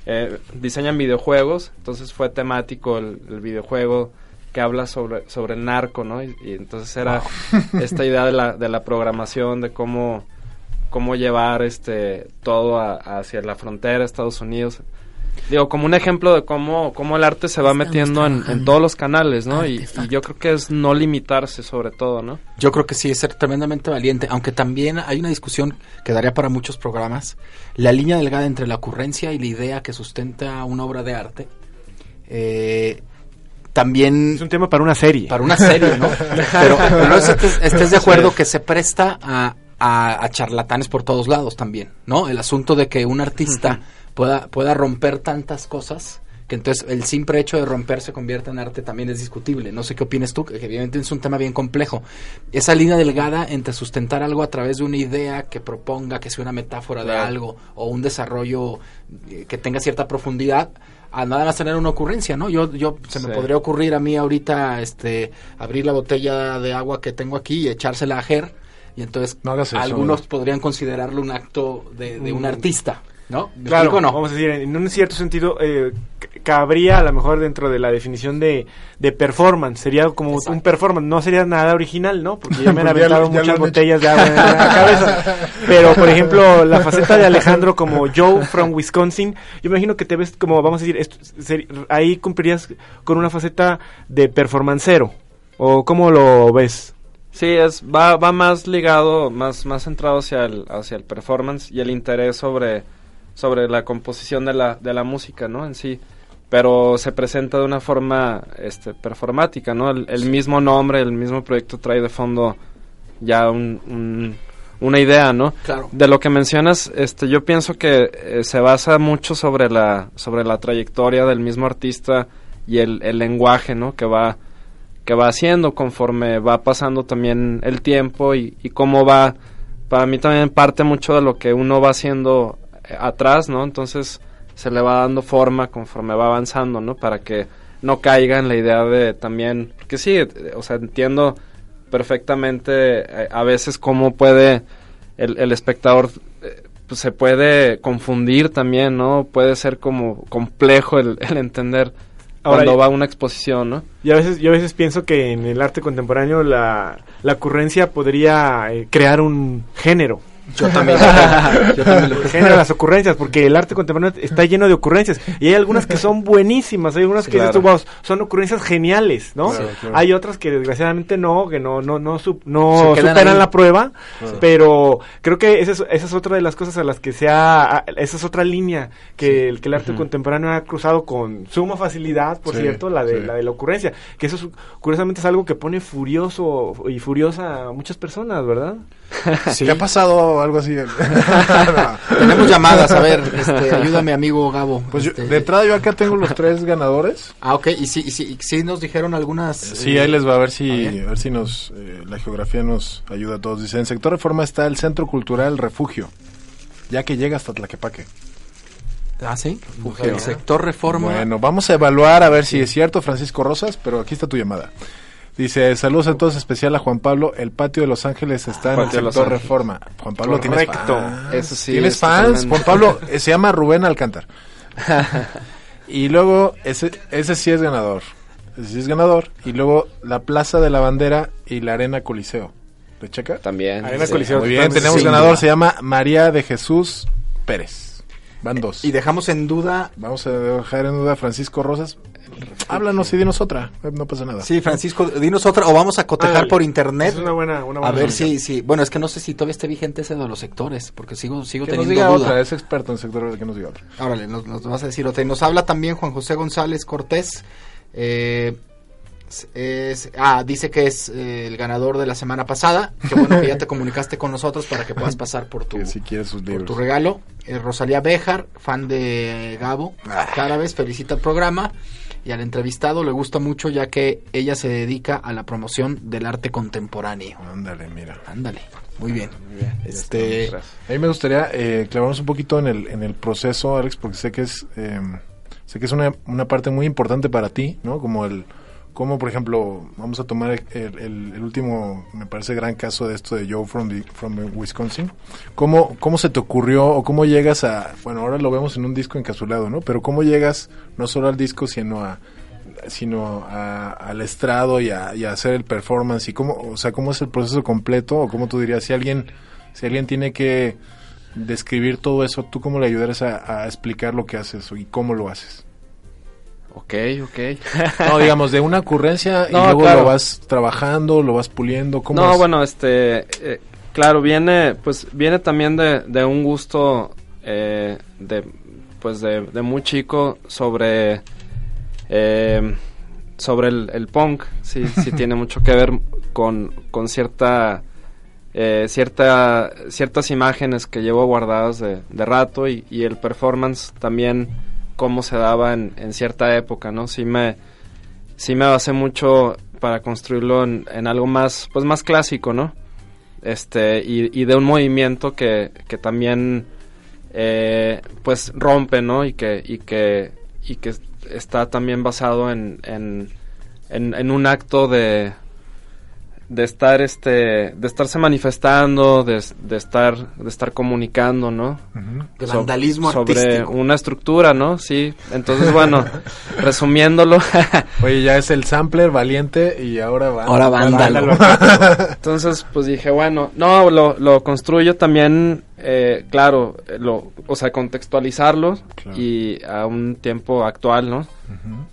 [SPEAKER 6] eh, diseñan videojuegos, entonces fue temático el, el videojuego que habla sobre, sobre el narco, ¿no? Y, y entonces era esta idea de la, de la programación, de cómo, cómo llevar este todo a- hacia la frontera, Estados Unidos. Digo, como un ejemplo de cómo, cómo el arte se va
[SPEAKER 1] Estamos
[SPEAKER 6] metiendo en, todos los canales, ¿no? Y, yo creo que es no limitarse sobre todo, ¿no?
[SPEAKER 4] Yo creo que sí, es ser tremendamente valiente, aunque también hay una discusión que daría para muchos programas, la línea delgada entre la ocurrencia y la idea que sustenta una obra de arte. Eh, también
[SPEAKER 9] Es un tema para una serie.
[SPEAKER 4] para una serie, ¿no? Pero, pero no estés, estés de acuerdo que se presta a, a- a charlatanes por todos lados también, ¿no? El asunto de que un artista pueda, pueda romper tantas cosas, que entonces el simple hecho de romper se convierta en arte también es discutible. No sé qué opinas tú, que evidentemente es un tema bien complejo. Esa línea delgada entre sustentar algo a través de una idea que proponga que sea una metáfora de algo o un desarrollo eh, que tenga cierta profundidad, a nada más tener una ocurrencia, ¿no? Yo, yo se me
[SPEAKER 6] Sí.
[SPEAKER 4] podría ocurrir a mí ahorita, este, abrir la botella de agua que tengo aquí y echársela a Ger, y entonces
[SPEAKER 5] No hagas eso.
[SPEAKER 4] algunos podrían considerarlo un acto de, de un
[SPEAKER 9] Mm.
[SPEAKER 4] artista, ¿no? ¿Me
[SPEAKER 9] Claro,
[SPEAKER 4] no?
[SPEAKER 9] vamos a decir, en un cierto sentido, eh, cabría a lo mejor dentro de la definición de, de performance, sería como
[SPEAKER 4] Exacto.
[SPEAKER 9] un performance, no sería nada original, ¿no? Porque ya me han
[SPEAKER 5] Pues
[SPEAKER 9] aventado muchas botellas de agua en la cabeza. Pero, por ejemplo, la faceta de Alejandro como Joe from Wisconsin, yo me imagino que te ves como, vamos a decir, esto, ahí cumplirías con una faceta de performancero, ¿o cómo lo ves?
[SPEAKER 6] Sí, es, va, va más ligado, más, más centrado hacia el, hacia el performance y el interés sobre, sobre la composición de la, de la música, ¿no? En sí. Pero se presenta de una forma este, performática, ¿no? El, el mismo nombre, el mismo proyecto trae de fondo ya un, un- una idea, ¿no?
[SPEAKER 4] Claro.
[SPEAKER 6] De lo que mencionas, este, yo pienso que eh, se basa mucho sobre la, sobre la trayectoria del mismo artista y el, el lenguaje, ¿no? Que va, que va haciendo conforme va pasando también el tiempo y, cómo va, para mí también parte mucho de lo que uno va haciendo eh, atrás, ¿no? Entonces se le va dando forma conforme va avanzando, ¿no? Para que no caiga en la idea de también, que sí, eh, o sea, entiendo perfectamente eh, a veces cómo puede el, espectador pues se puede confundir también, ¿no? Puede ser como complejo el entender
[SPEAKER 9] Ahora,
[SPEAKER 6] cuando va a una exposición, ¿no?
[SPEAKER 9] Y a veces, yo a veces pienso que en el arte contemporáneo la, la ocurrencia podría eh, crear un género.
[SPEAKER 4] Yo también. Yo también lo
[SPEAKER 9] de las ocurrencias, porque el arte contemporáneo está lleno de ocurrencias. Y hay algunas que son buenísimas, hay algunas
[SPEAKER 6] Sí,
[SPEAKER 9] que dices
[SPEAKER 6] claro.
[SPEAKER 9] "Wow, son ocurrencias geniales, ¿no?
[SPEAKER 5] Claro, claro.
[SPEAKER 9] Hay otras que desgraciadamente no, que no, no, no, su- no superan
[SPEAKER 4] ahí.
[SPEAKER 9] la prueba,
[SPEAKER 5] Claro.
[SPEAKER 9] pero creo que esa es, esa es otra de las cosas a las que se ha, esa es otra línea que, el, que el arte contemporáneo ha cruzado con suma facilidad, por
[SPEAKER 5] Sí,
[SPEAKER 9] cierto, la de,
[SPEAKER 5] sí.
[SPEAKER 9] la de la ocurrencia, que eso es, curiosamente es algo que pone furioso y furiosa a muchas personas, ¿verdad?
[SPEAKER 4] Sí.
[SPEAKER 5] ¿Qué ha pasado? Algo así. No.
[SPEAKER 4] Tenemos llamadas, a ver, este, ayúdame amigo Gabo.
[SPEAKER 5] Pues yo,
[SPEAKER 4] Este,
[SPEAKER 5] de entrada yo acá tengo los tres ganadores.
[SPEAKER 4] Ah, ok, y sí, y sí, y sí nos dijeron algunas...
[SPEAKER 5] Sí,
[SPEAKER 4] eh,
[SPEAKER 5] ahí les va a ver si, a ver si nos, eh, la geografía nos ayuda a todos. Dice, en sector reforma está el Centro Cultural Refugio, ya que llega hasta Tlaquepaque.
[SPEAKER 4] Ah, sí,
[SPEAKER 5] Refugio.
[SPEAKER 4] el sector reforma...
[SPEAKER 5] Bueno, vamos a evaluar a ver si es cierto, Francisco Rosas, pero aquí está tu llamada. Dice, saludos a todos, especial a Juan Pablo. El patio de Los Ángeles está en el sector. Reforma. Juan Pablo, ¿tienes
[SPEAKER 9] Correcto.
[SPEAKER 5] fans?
[SPEAKER 6] Eso sí,
[SPEAKER 5] ¿Tienes
[SPEAKER 6] es
[SPEAKER 5] fans? Juan Pablo eh, se llama Rubén Alcántar. y luego, ese, ese sí es ganador. Ese sí es ganador. Y luego, la Plaza de la Bandera y la Arena Coliseo. ¿Le checa?
[SPEAKER 6] También.
[SPEAKER 9] Arena
[SPEAKER 6] sí.
[SPEAKER 9] Coliseo.
[SPEAKER 5] Muy bien, tenemos ganador. Se llama María de Jesús Pérez. Van dos.
[SPEAKER 4] Y dejamos en duda...
[SPEAKER 5] Vamos a dejar en duda a Francisco Rosas. Háblanos y dinos otra. No pasa nada.
[SPEAKER 4] Sí, Francisco, dinos otra, o vamos a cotejar por internet.
[SPEAKER 9] Es una buena, una
[SPEAKER 4] A
[SPEAKER 9] buena
[SPEAKER 4] ver
[SPEAKER 9] solución.
[SPEAKER 4] si, si, bueno, es que no sé si todavía esté vigente ese de los sectores, porque sigo, sigo
[SPEAKER 5] Que nos
[SPEAKER 4] teniendo
[SPEAKER 5] diga
[SPEAKER 4] duda.
[SPEAKER 5] otra. Es experto en sector. Que nos diga otra.
[SPEAKER 4] Órale, nos, nos vas a decir otra. Y nos habla también Juan José González Cortés. eh, es, ah, dice que es eh, el ganador de la semana pasada. Qué bueno que ya te comunicaste con nosotros para que puedas pasar por tu,
[SPEAKER 5] Que si quiere sus
[SPEAKER 4] por tu regalo. Eh, Rosalía Bejar, fan de Gabo cada vez felicita el programa. Y al entrevistado le gusta mucho ya que ella se dedica a la promoción del arte contemporáneo.
[SPEAKER 5] Ándale, mira.
[SPEAKER 4] Ándale, muy bien.
[SPEAKER 6] Ya
[SPEAKER 4] Este,
[SPEAKER 6] estamos.
[SPEAKER 5] A mí me gustaría eh, clavarnos un poquito en el, en el proceso, Alex, porque sé que es eh, sé que es una, una parte muy importante para ti, ¿no? Como el como por ejemplo vamos a tomar el, el- último me parece gran caso de esto de Joe from from Wisconsin. Cómo cómo se te ocurrió o cómo llegas a bueno ahora lo vemos en un disco encapsulado no pero cómo llegas no solo al disco sino a sino a- al estrado y a, hacer el performance y cómo o sea cómo es el proceso completo o cómo tú dirías si alguien si alguien tiene que describir todo eso tú cómo le ayudaras a, a explicar lo que haces y cómo lo haces
[SPEAKER 6] Ok, ok.
[SPEAKER 5] no, digamos, de una ocurrencia y
[SPEAKER 6] No,
[SPEAKER 5] luego
[SPEAKER 6] claro.
[SPEAKER 5] lo vas trabajando, lo vas puliendo. ¿cómo
[SPEAKER 6] No,
[SPEAKER 5] es?
[SPEAKER 6] bueno, este, eh, claro, viene, pues, viene también de, de un gusto, eh, de, pues, de, de muy chico sobre, eh, sobre el, el punk, sí, sí tiene mucho que ver con, con cierta, eh, cierta, ciertas imágenes que llevo guardadas de, de rato y, y el performance también cómo se daba en, en cierta época, ¿no? Sí me, sí me basé mucho para construirlo en, en algo más, pues más clásico, ¿no? Este, y, de un movimiento que, que también, eh, pues rompe, ¿no? Y que, y que, y que está también basado en, en, en un acto de, de estar, este, de estarse manifestando, de, de estar, de estar comunicando, ¿no?
[SPEAKER 5] Ujú.
[SPEAKER 4] de
[SPEAKER 6] So-
[SPEAKER 4] vandalismo
[SPEAKER 6] sobre
[SPEAKER 4] artístico.
[SPEAKER 6] una estructura, ¿no? Sí. Entonces, bueno, resumiéndolo,
[SPEAKER 5] Oye, ya es el sampler valiente y ahora va.
[SPEAKER 4] Ahora vándalo.
[SPEAKER 6] entonces pues dije, bueno, no, lo, lo construyo también, eh, claro, eh, lo, o sea, contextualizarlo
[SPEAKER 5] Claro.
[SPEAKER 6] y a un tiempo actual, ¿no?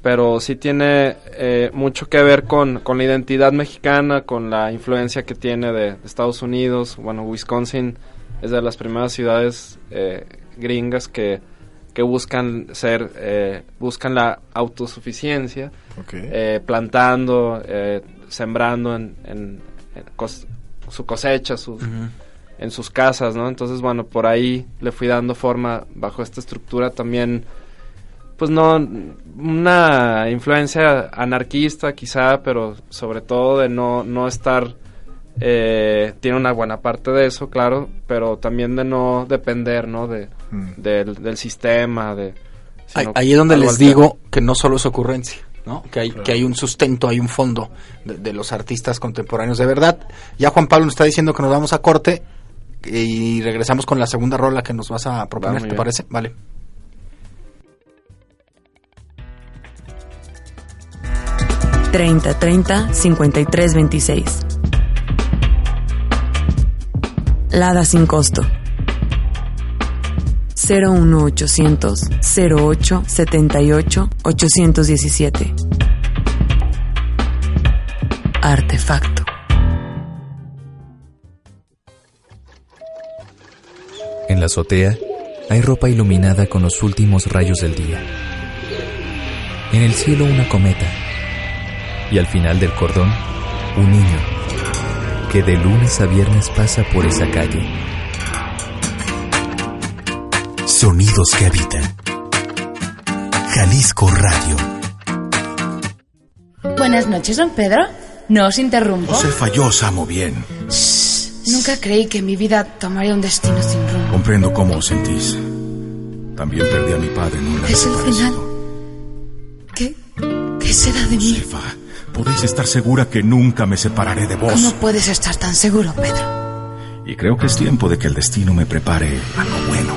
[SPEAKER 6] Pero sí tiene eh, mucho que ver con, con la identidad mexicana, con la influencia que tiene de, Estados Unidos. Bueno, Wisconsin es de las primeras ciudades eh, gringas que, que buscan ser, eh, buscan la autosuficiencia,
[SPEAKER 5] Ok.
[SPEAKER 6] eh, plantando, eh, sembrando en, en- en cos- su cosecha, sus,
[SPEAKER 4] Ujú.
[SPEAKER 6] En sus casas, ¿no? Entonces, bueno, por ahí le fui dando forma bajo esta estructura también, pues no, una influencia anarquista quizá, pero sobre todo de no, no estar, eh, tiene una buena parte de eso, claro, pero también de no depender, ¿no? De,
[SPEAKER 5] Mm.
[SPEAKER 6] del, del sistema, de,
[SPEAKER 4] Ahí, es donde les digo que no solo es ocurrencia, ¿no? Que hay, que hay un sustento, hay un fondo de, de los artistas contemporáneos de verdad. Ya Juan Pablo nos está diciendo que nos vamos a corte y regresamos con la segunda rola que nos vas a proponer, ¿te parece? Vale.
[SPEAKER 12] treinta treinta cincuenta y tres veintiséis. Lada sin costo. 01800 08 78 817. Artefacto.
[SPEAKER 13] En la azotea hay ropa iluminada con los últimos rayos del día. En el cielo una cometa. Y al final del cordón, un niño que de lunes a viernes pasa por esa calle.
[SPEAKER 8] Sonidos que habitan. Jalisco Radio.
[SPEAKER 14] Buenas noches, don Pedro. No os interrumpo.
[SPEAKER 8] Se falló, Samo, bien.
[SPEAKER 14] Nunca creí que mi vida tomaría un destino sin rumbo.
[SPEAKER 8] Comprendo cómo os sentís. También perdí a mi padre en un
[SPEAKER 14] Es el final. ¿Qué? ¿Qué será de mí?
[SPEAKER 8] Podéis estar segura que nunca me separaré de vos.
[SPEAKER 14] ¿Cómo puedes estar tan seguro, Pedro?
[SPEAKER 8] Y creo que es tiempo de que el destino me prepare algo bueno.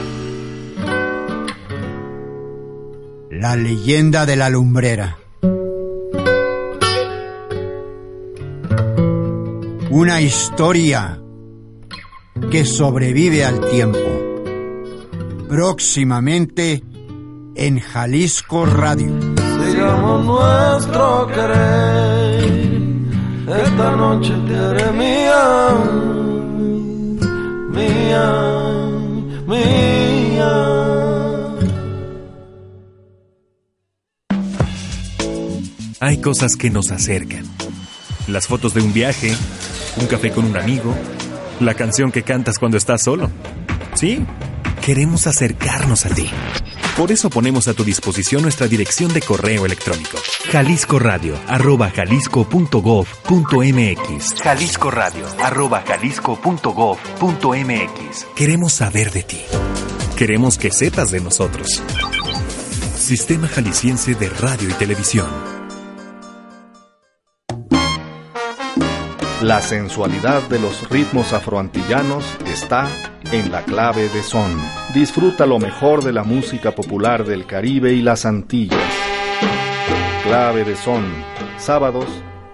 [SPEAKER 15] La leyenda de la lumbrera. Una historia que sobrevive al tiempo. Próximamente en Jalisco Radio.
[SPEAKER 16] Sigamos nuestro querer. Esta noche te haré mía, mía, mía.
[SPEAKER 2] Hay cosas que nos acercan. Las fotos de un viaje, un café con un amigo, la canción que cantas cuando estás solo. Sí, queremos acercarnos a ti. Por eso ponemos a tu disposición nuestra dirección de correo electrónico. Jalisco Radio, arroba jalisco.gov.mx. Jalisco Radio, arroba jalisco.gov.mx. Queremos saber de ti. Queremos que sepas de nosotros. Sistema Jalisciense de Radio y Televisión.
[SPEAKER 17] La sensualidad de los ritmos afroantillanos está en la clave de son. Disfruta lo mejor de la música popular del Caribe y las Antillas. Clave de son, sábados,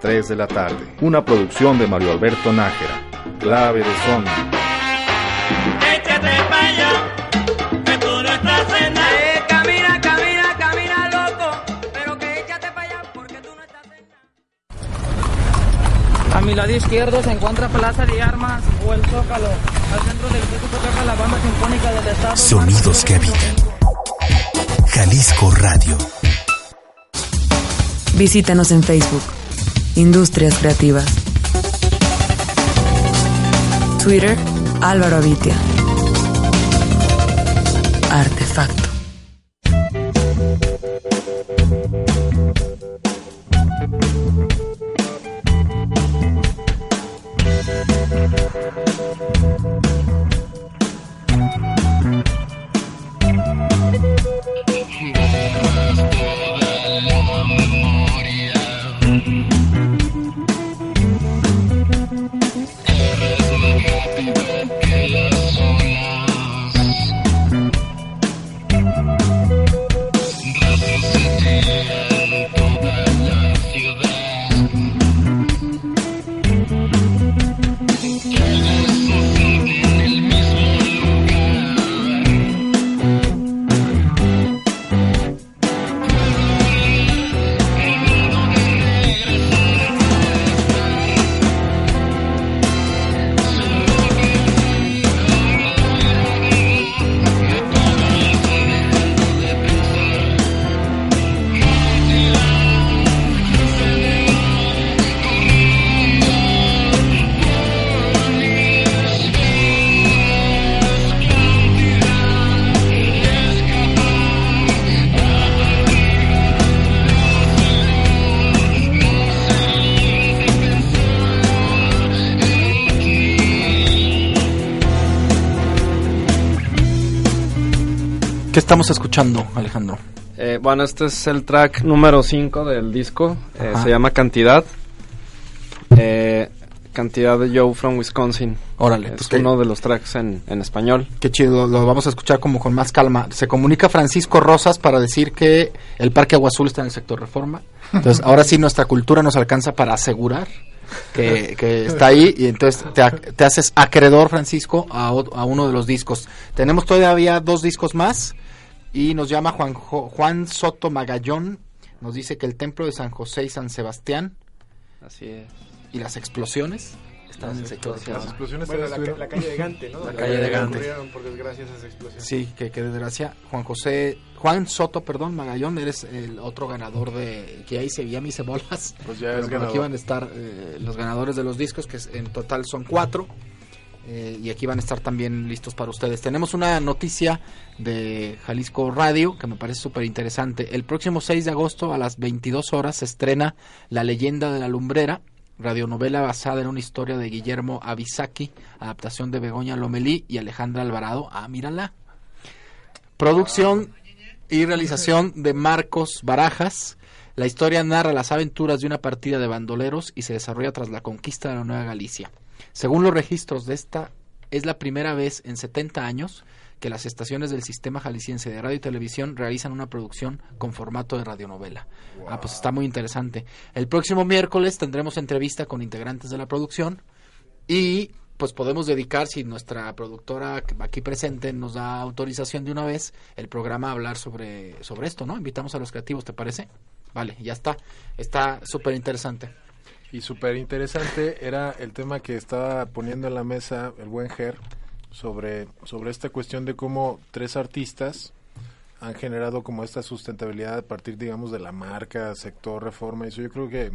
[SPEAKER 17] 3 de la tarde. Una producción de Mario Alberto Nájera. Clave de son.
[SPEAKER 16] Échate allá, que tú no estás en nada. Eh, camina, camina, camina, loco, pero que échate pa' allá porque tú no estás en
[SPEAKER 18] A mi lado izquierdo se encuentra Plaza de Armas o el Zócalo. Al centro del edificio toca la banda sinfónica del estado.
[SPEAKER 8] Sonidos que habitan. Jalisco Radio.
[SPEAKER 12] Visítanos en Facebook. Industrias Creativas. Twitter, Álvaro Avitia. Artefacto.
[SPEAKER 4] Estamos escuchando, Alejandro?
[SPEAKER 6] Eh, bueno, este es el track número 5 del disco. eh, se llama Cantidad. Eh, Cantidad de Joe from Wisconsin.
[SPEAKER 4] Órale,
[SPEAKER 6] Es
[SPEAKER 4] pues que-
[SPEAKER 6] uno de los tracks en, en español.
[SPEAKER 4] Qué chido, lo vamos a escuchar como con más calma. Se comunica Francisco Rosas para decir que el Parque Agua Azul está en el sector Reforma. Entonces, ahora sí nuestra cultura nos alcanza para asegurar que, que está ahí y entonces te, ac- te haces acreedor, Francisco, a uno de los discos. Tenemos todavía dos discos más y nos llama Juan, Juan Soto Magallón. Nos dice que el templo de San José y San Sebastián
[SPEAKER 6] Así es.
[SPEAKER 4] y las explosiones están en el
[SPEAKER 6] Las
[SPEAKER 4] sector
[SPEAKER 6] explosiones.
[SPEAKER 4] Reforma.
[SPEAKER 5] explosiones
[SPEAKER 9] Bueno, la, la calle de Gante, ¿no?
[SPEAKER 4] La
[SPEAKER 9] Donde
[SPEAKER 4] calle de Gante.
[SPEAKER 9] ocurrieron, por desgracia, esas explosiones.
[SPEAKER 4] Sí, que, que desgracia. Juan José, Juan Soto, perdón, Magallón, eres el otro ganador de que ahí se veía mis cebolas.
[SPEAKER 5] Pues ya es ganador.
[SPEAKER 4] aquí van a estar eh, los ganadores de los discos, que en total son cuatro. Eh, y aquí van a estar también listos para ustedes. Tenemos una noticia de Jalisco Radio que me parece súper interesante. El próximo 6 de agosto a las 22 horas se estrena La leyenda de la lumbrera, radionovela basada en una historia de Guillermo Avisaki, adaptación de Begoña Lomelí y Alejandra Alvarado. Ah, mírala. Producción y realización de Marcos Barajas. La historia narra las aventuras de una partida de bandoleros y se desarrolla tras la conquista de la Nueva Galicia. Según los registros de esta, es la primera vez en 70 años que las estaciones del sistema jalisciense de radio y televisión realizan una producción con formato de radionovela. Ah, pues está muy interesante. El próximo miércoles tendremos entrevista con integrantes de la producción y pues podemos dedicar, si nuestra productora aquí presente nos da autorización de una vez, el programa a hablar sobre, sobre esto, ¿no? Invitamos a los creativos, ¿te parece? Vale, ya está. Está súper interesante.
[SPEAKER 5] Y súper interesante era el tema que estaba poniendo en la mesa el buen Ger sobre, sobre esta cuestión de cómo tres artistas han generado como esta sustentabilidad a partir, digamos, de la marca, sector, reforma. y Eso yo creo que...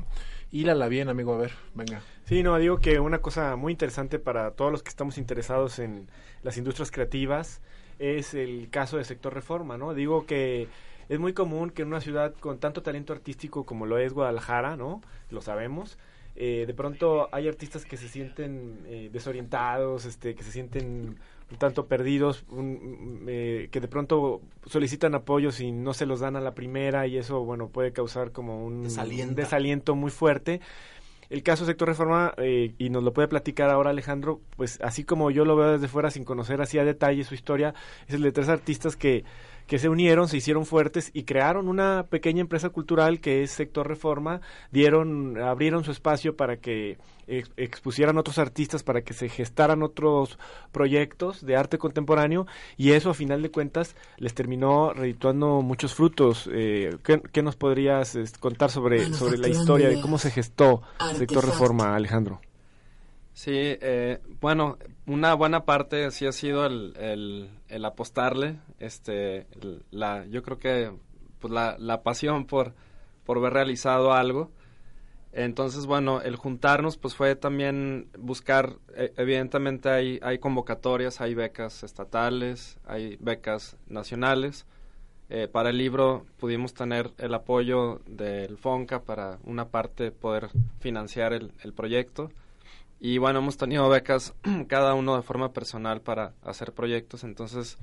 [SPEAKER 5] Hílala bien, amigo, a ver, venga.
[SPEAKER 9] Sí, no, digo que una cosa muy interesante para todos los que estamos interesados en las industrias creativas es el caso del sector reforma, ¿no? Digo que es muy común que en una ciudad con tanto talento artístico como lo es Guadalajara, ¿no? Lo sabemos. eh, de pronto hay artistas que se sienten eh, desorientados, este, que se sienten un tanto perdidos, un- eh, que de pronto solicitan apoyos y no se los dan a la primera y eso, bueno, puede causar como un un desaliento muy fuerte. El caso sector reforma, eh, y nos lo puede platicar ahora Alejandro, pues así como yo lo veo desde fuera sin conocer así a detalle su historia, es el de tres artistas que, que se unieron, se hicieron fuertes y crearon una pequeña empresa cultural que es sector reforma, dieron, abrieron su espacio para que ex- expusieran otros artistas, para que se gestaran otros proyectos de arte contemporáneo y eso a final de cuentas les terminó redituando muchos frutos. Eh, ¿qué, qué nos podrías contar sobre, sobre la historia de cómo se gestó sector reforma, Alejandro?
[SPEAKER 6] Sí, eh, bueno, una buena parte sí ha sido el, el, el apostarle, este, la, yo creo que pues la, la pasión por, por ver realizado algo. Entonces, bueno, el juntarnos pues fue también buscar, eh, evidentemente hay, hay convocatorias, hay becas estatales, hay becas nacionales. Eh, para el libro pudimos tener el apoyo del FONCA para una parte poder financiar el, el proyecto. Y bueno, hemos tenido becas cada uno de forma personal para hacer proyectos, entonces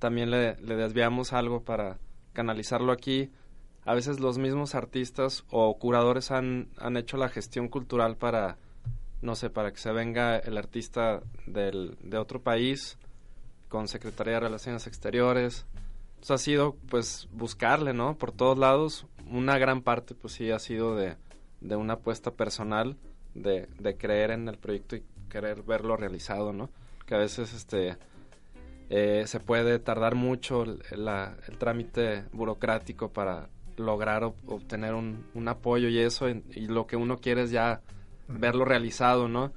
[SPEAKER 6] también le, desviamos algo para canalizarlo aquí. A veces los mismos artistas o curadores han, han hecho la gestión cultural para, no sé, para que se venga el artista del, de otro país con Secretaría de Relaciones Exteriores. Ha sido, pues, buscarle, ¿no? Por todos lados. Una gran parte, pues sí, ha sido de, de una apuesta personal, de, de creer en el proyecto y querer verlo realizado, ¿no? Que a veces, este, eh, se puede tardar mucho el, la- el trámite burocrático para lograr ob- obtener un, un apoyo y eso, y, y lo que uno quiere es ya verlo realizado, ¿no?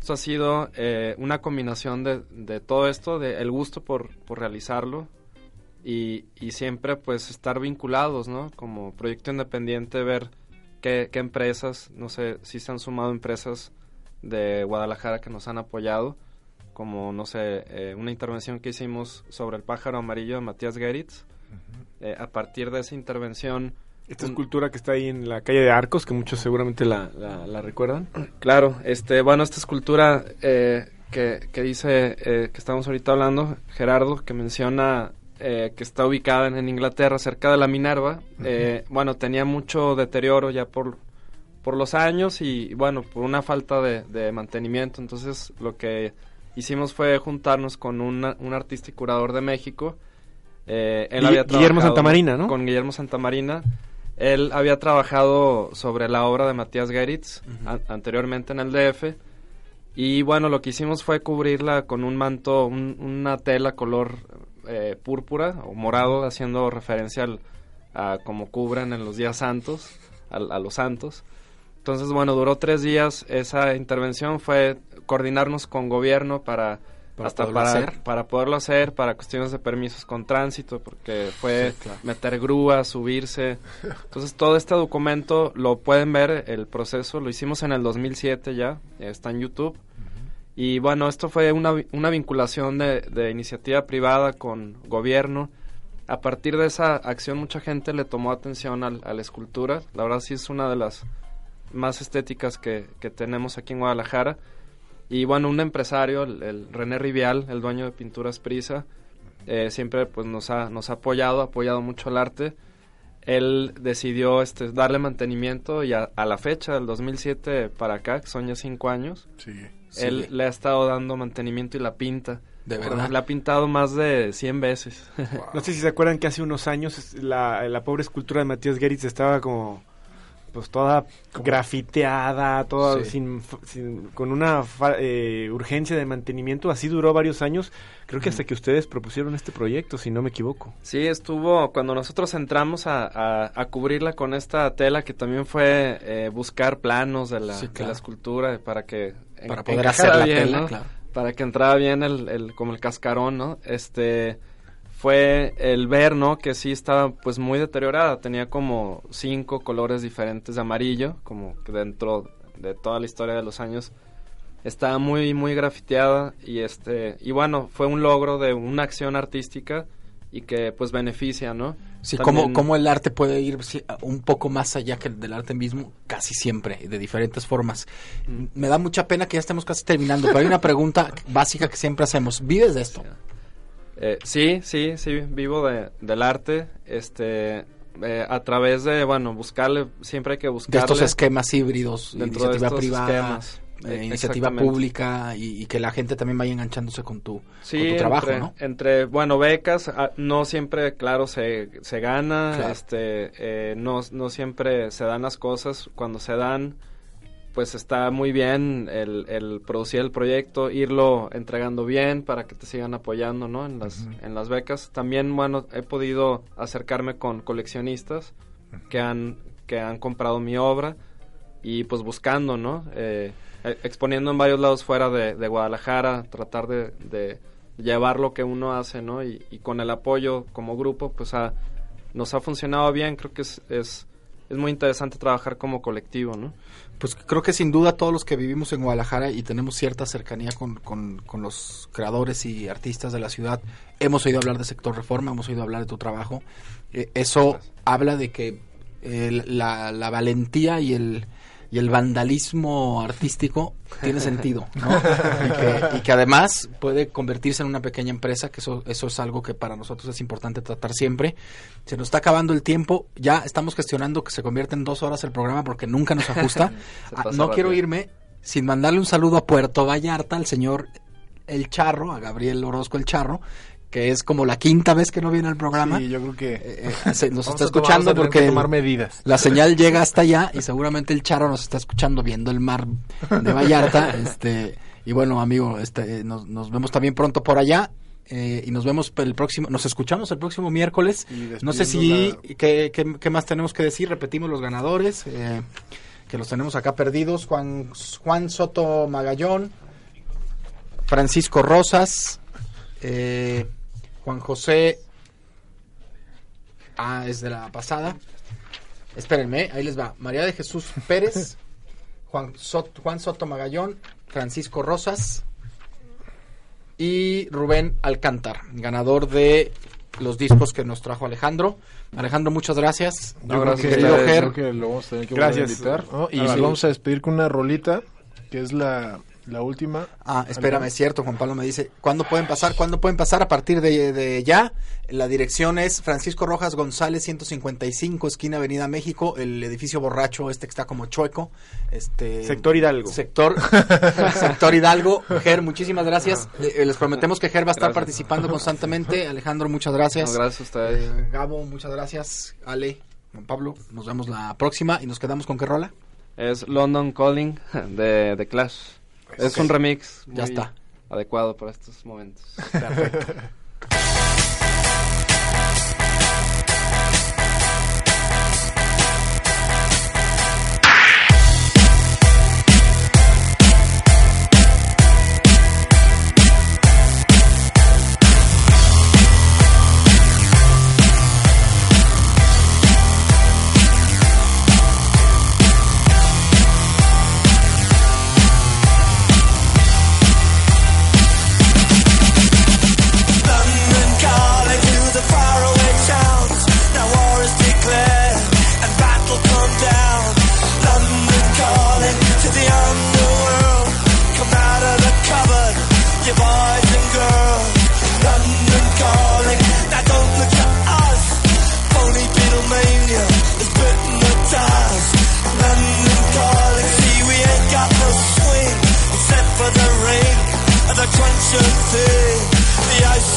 [SPEAKER 6] Eso ha sido eh, una combinación de, de todo esto, de el gusto por, por realizarlo y, y siempre pues estar vinculados, ¿no? Como proyecto independiente, ver qué, qué empresas, no sé si se han sumado empresas de Guadalajara que nos han apoyado, como, no sé, eh, una intervención que hicimos sobre el pájaro amarillo de Matías Geritz. Eh, a partir de esa intervención...
[SPEAKER 9] Esta escultura que está ahí en la calle de Arcos, que muchos seguramente la, la, la recuerdan.
[SPEAKER 6] Claro, este, bueno, esta escultura eh, que, que dice, eh, que estamos ahorita hablando, Gerardo, que menciona eh, que está ubicada en, en Inglaterra, cerca de la Minerva, eh, bueno, tenía mucho deterioro ya por, por los años y, bueno, por una falta de, de mantenimiento. Entonces, lo que hicimos fue juntarnos con una- un artista y curador de México. Eh, él
[SPEAKER 9] Guille-
[SPEAKER 6] había
[SPEAKER 9] Guillermo Santamarina, ¿no?
[SPEAKER 6] Con Guillermo Santamarina. Él había trabajado sobre la obra de Matías Geritz an- anteriormente en el DF. Y bueno, lo que hicimos fue cubrirla con un manto, un- una tela color eh, púrpura o morado, haciendo referencia al, a cómo cubren en los días santos, al- a, los santos. Entonces, bueno, duró tres días esa intervención, fue coordinarnos con gobierno para,
[SPEAKER 4] Para
[SPEAKER 6] hasta
[SPEAKER 4] poderlo
[SPEAKER 6] para,
[SPEAKER 4] hacer.
[SPEAKER 6] para poderlo hacer, para cuestiones de permisos con tránsito, porque fue
[SPEAKER 4] Sí, claro.
[SPEAKER 6] meter grúas, subirse. Entonces, todo este documento lo pueden ver, el proceso, lo hicimos en el 2007 ya, está en YouTube. Y bueno, esto fue una, una vinculación de, de iniciativa privada con gobierno. A partir de esa acción mucha gente le tomó atención al- a la escultura. La verdad sí es una de las más estéticas que, que tenemos aquí en Guadalajara. Y bueno, un empresario, el, René Rivial, el dueño de Pinturas Prisa, eh, siempre pues nos ha, nos ha apoyado, ha apoyado mucho el arte. Él decidió este, darle mantenimiento y a, la fecha del 2007 para acá, que son ya cinco años, Él le ha estado dando mantenimiento y la pinta.
[SPEAKER 4] ¿De verdad?
[SPEAKER 6] La ha pintado más de 100 veces.
[SPEAKER 9] No sé si se acuerdan que hace unos años la, la pobre escultura de Matías Geritz estaba como pues toda grafiteada, toda
[SPEAKER 4] Sí.
[SPEAKER 9] sin, sin- con una fa- eh, urgencia de mantenimiento, así duró varios años, creo que hasta que ustedes propusieron este proyecto, si no me equivoco.
[SPEAKER 6] Sí, estuvo cuando nosotros entramos a, a- a cubrirla con esta tela que también fue eh, buscar planos de la,
[SPEAKER 4] Sí,
[SPEAKER 6] de la escultura para que en-
[SPEAKER 4] Para poder hacer la
[SPEAKER 6] bien,
[SPEAKER 4] tela,
[SPEAKER 6] ¿no?
[SPEAKER 4] claro.
[SPEAKER 6] para que entrara bien el, el- como el cascarón, ¿no? Este fue el ver, ¿no? Que sí estaba pues muy deteriorada, tenía como cinco colores diferentes de amarillo, como que dentro de toda la historia de los años estaba muy muy grafiteada y este y bueno, fue un logro de una acción artística y que pues beneficia, ¿no?
[SPEAKER 4] Sí,
[SPEAKER 6] También-
[SPEAKER 4] cómo, cómo el arte puede ir sí, un poco más allá que el del arte mismo, casi siempre, de diferentes formas. Me da mucha pena que ya estemos casi terminando, pero hay una pregunta básica que siempre hacemos. ¿Vives de esto?
[SPEAKER 6] Eh, sí, sí, sí, vivo de, del arte, este, eh, a través de, bueno, buscarle, siempre hay que
[SPEAKER 4] De
[SPEAKER 6] buscarle.
[SPEAKER 4] estos esquemas híbridos,
[SPEAKER 6] dentro de
[SPEAKER 4] iniciativa
[SPEAKER 6] estos
[SPEAKER 4] privada,
[SPEAKER 6] esquemas.
[SPEAKER 4] eh, iniciativa pública y, y que la gente también vaya enganchándose con tu,
[SPEAKER 6] Sí,
[SPEAKER 4] con tu trabajo,
[SPEAKER 6] entre,
[SPEAKER 4] ¿no?
[SPEAKER 6] entre, bueno, becas, ah, no siempre, claro, se, se gana,
[SPEAKER 4] Claro.
[SPEAKER 6] este, eh, no, no siempre se dan las cosas, cuando se dan, pues está muy bien el, el producir el proyecto, irlo entregando bien para que te sigan apoyando, ¿no? En las, en las becas. También, bueno, he podido acercarme con coleccionistas que han, que han comprado mi obra y pues buscando, ¿no? Eh, eh, exponiendo en varios lados fuera de, de Guadalajara, tratar de, de llevar lo que uno hace, ¿no? Y, y con el apoyo como grupo, pues ha, nos ha funcionado bien, creo que es, es, es muy interesante trabajar como colectivo, ¿no?
[SPEAKER 4] Pues creo que sin duda todos los que vivimos en Guadalajara y tenemos cierta cercanía con, con, con los creadores y artistas de la ciudad, hemos oído hablar de Sector Reforma, hemos oído hablar de tu trabajo. Eh, eso habla de que eh, la, la valentía y el, y el vandalismo artístico tiene sentido, ¿no? y, que, y que además puede convertirse en una pequeña empresa, que eso, eso es algo que para nosotros es importante tratar siempre. Se nos está acabando el tiempo, ya estamos gestionando que se convierta en dos horas el programa porque nunca nos ajusta. Ah, no quiero irme sin mandarle un saludo a Puerto Vallarta, al señor El Charro, a Gabriel Orozco El Charro, que es como la quinta vez que no viene al programa.
[SPEAKER 5] Sí, yo creo que
[SPEAKER 4] Eh, se- nos está
[SPEAKER 5] tomar-
[SPEAKER 4] escuchando porque
[SPEAKER 5] que tomar medidas.
[SPEAKER 4] la señal llega hasta allá y seguramente el Charro nos está escuchando viendo el mar de Vallarta. este Y bueno, amigo, este, eh, nos, nos vemos también pronto por allá. eh, y nos vemos el próximo, nos escuchamos el próximo miércoles. No sé si, ¿qué, qué, qué más tenemos que decir? Repetimos los ganadores, eh, que los tenemos acá perdidos. Juan, Juan Soto Magallón, Francisco Rosas, eh, Juan José, ah, es de la pasada. Espérenme, ahí les va. María de Jesús Pérez, Juan, Sot- Juan Soto Magallón, Francisco Rosas y Rubén Alcántar, ganador de los discos que nos trajo Alejandro. Alejandro, muchas gracias.
[SPEAKER 5] Yo creo que, que lo vamos a tener que
[SPEAKER 9] Gracias.
[SPEAKER 5] volver a invitar. ¿no? Y nos
[SPEAKER 9] sí.
[SPEAKER 5] vamos a despedir con una rolita que es la la última.
[SPEAKER 4] Ah, espérame, es cierto, Juan Pablo me dice, ¿cuándo pueden pasar? ¿Cuándo pueden pasar? A partir de, de, ya, la dirección es Francisco Rojas González, 155, esquina Avenida México, el edificio borracho, este que está como chueco. Este,
[SPEAKER 9] sector Hidalgo.
[SPEAKER 4] Sector, sector Hidalgo. Ger, muchísimas gracias. Eh, les prometemos que Ger va a estar participando constantemente. Alejandro, muchas gracias.
[SPEAKER 6] Gracias ustedes.
[SPEAKER 4] Eh, Gabo, muchas gracias. Ale, Juan Pablo, nos vemos la próxima y nos quedamos con qué rola.
[SPEAKER 6] Es London Calling de, de Clash. Es un remix.
[SPEAKER 4] Ya está.
[SPEAKER 6] Adecuado para estos momentos.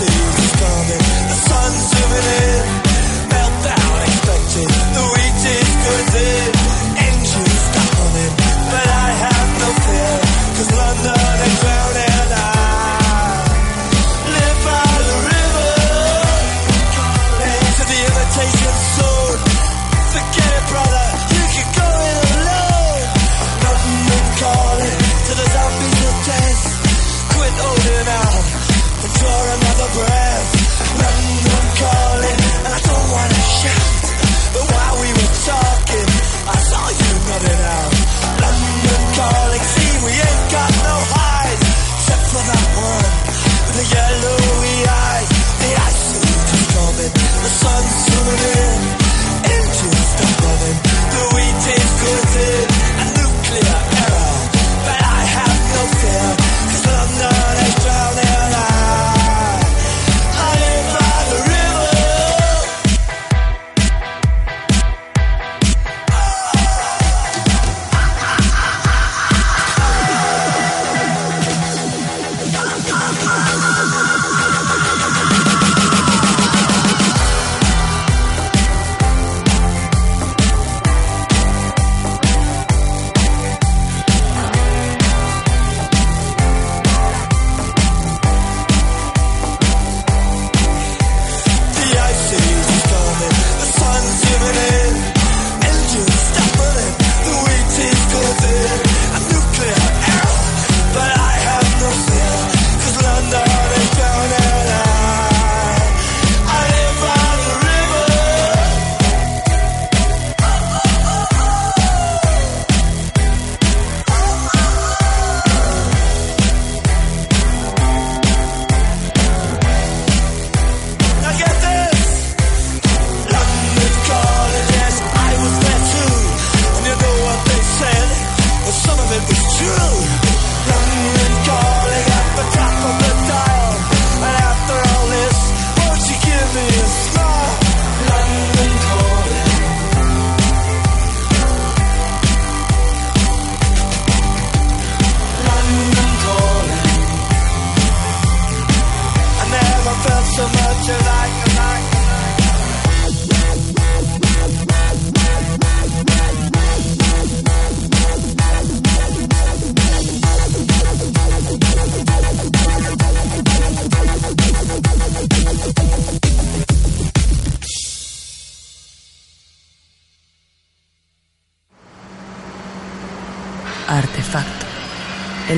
[SPEAKER 7] places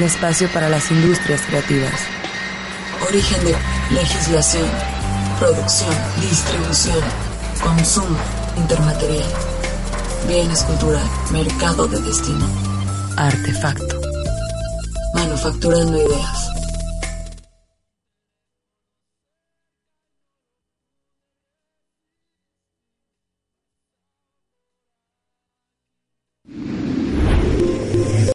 [SPEAKER 7] espacio para las industrias creativas. Origen de legislación, producción, distribución, consumo, intermaterial, bienes cultural, mercado de destino, artefacto, manufacturando ideas.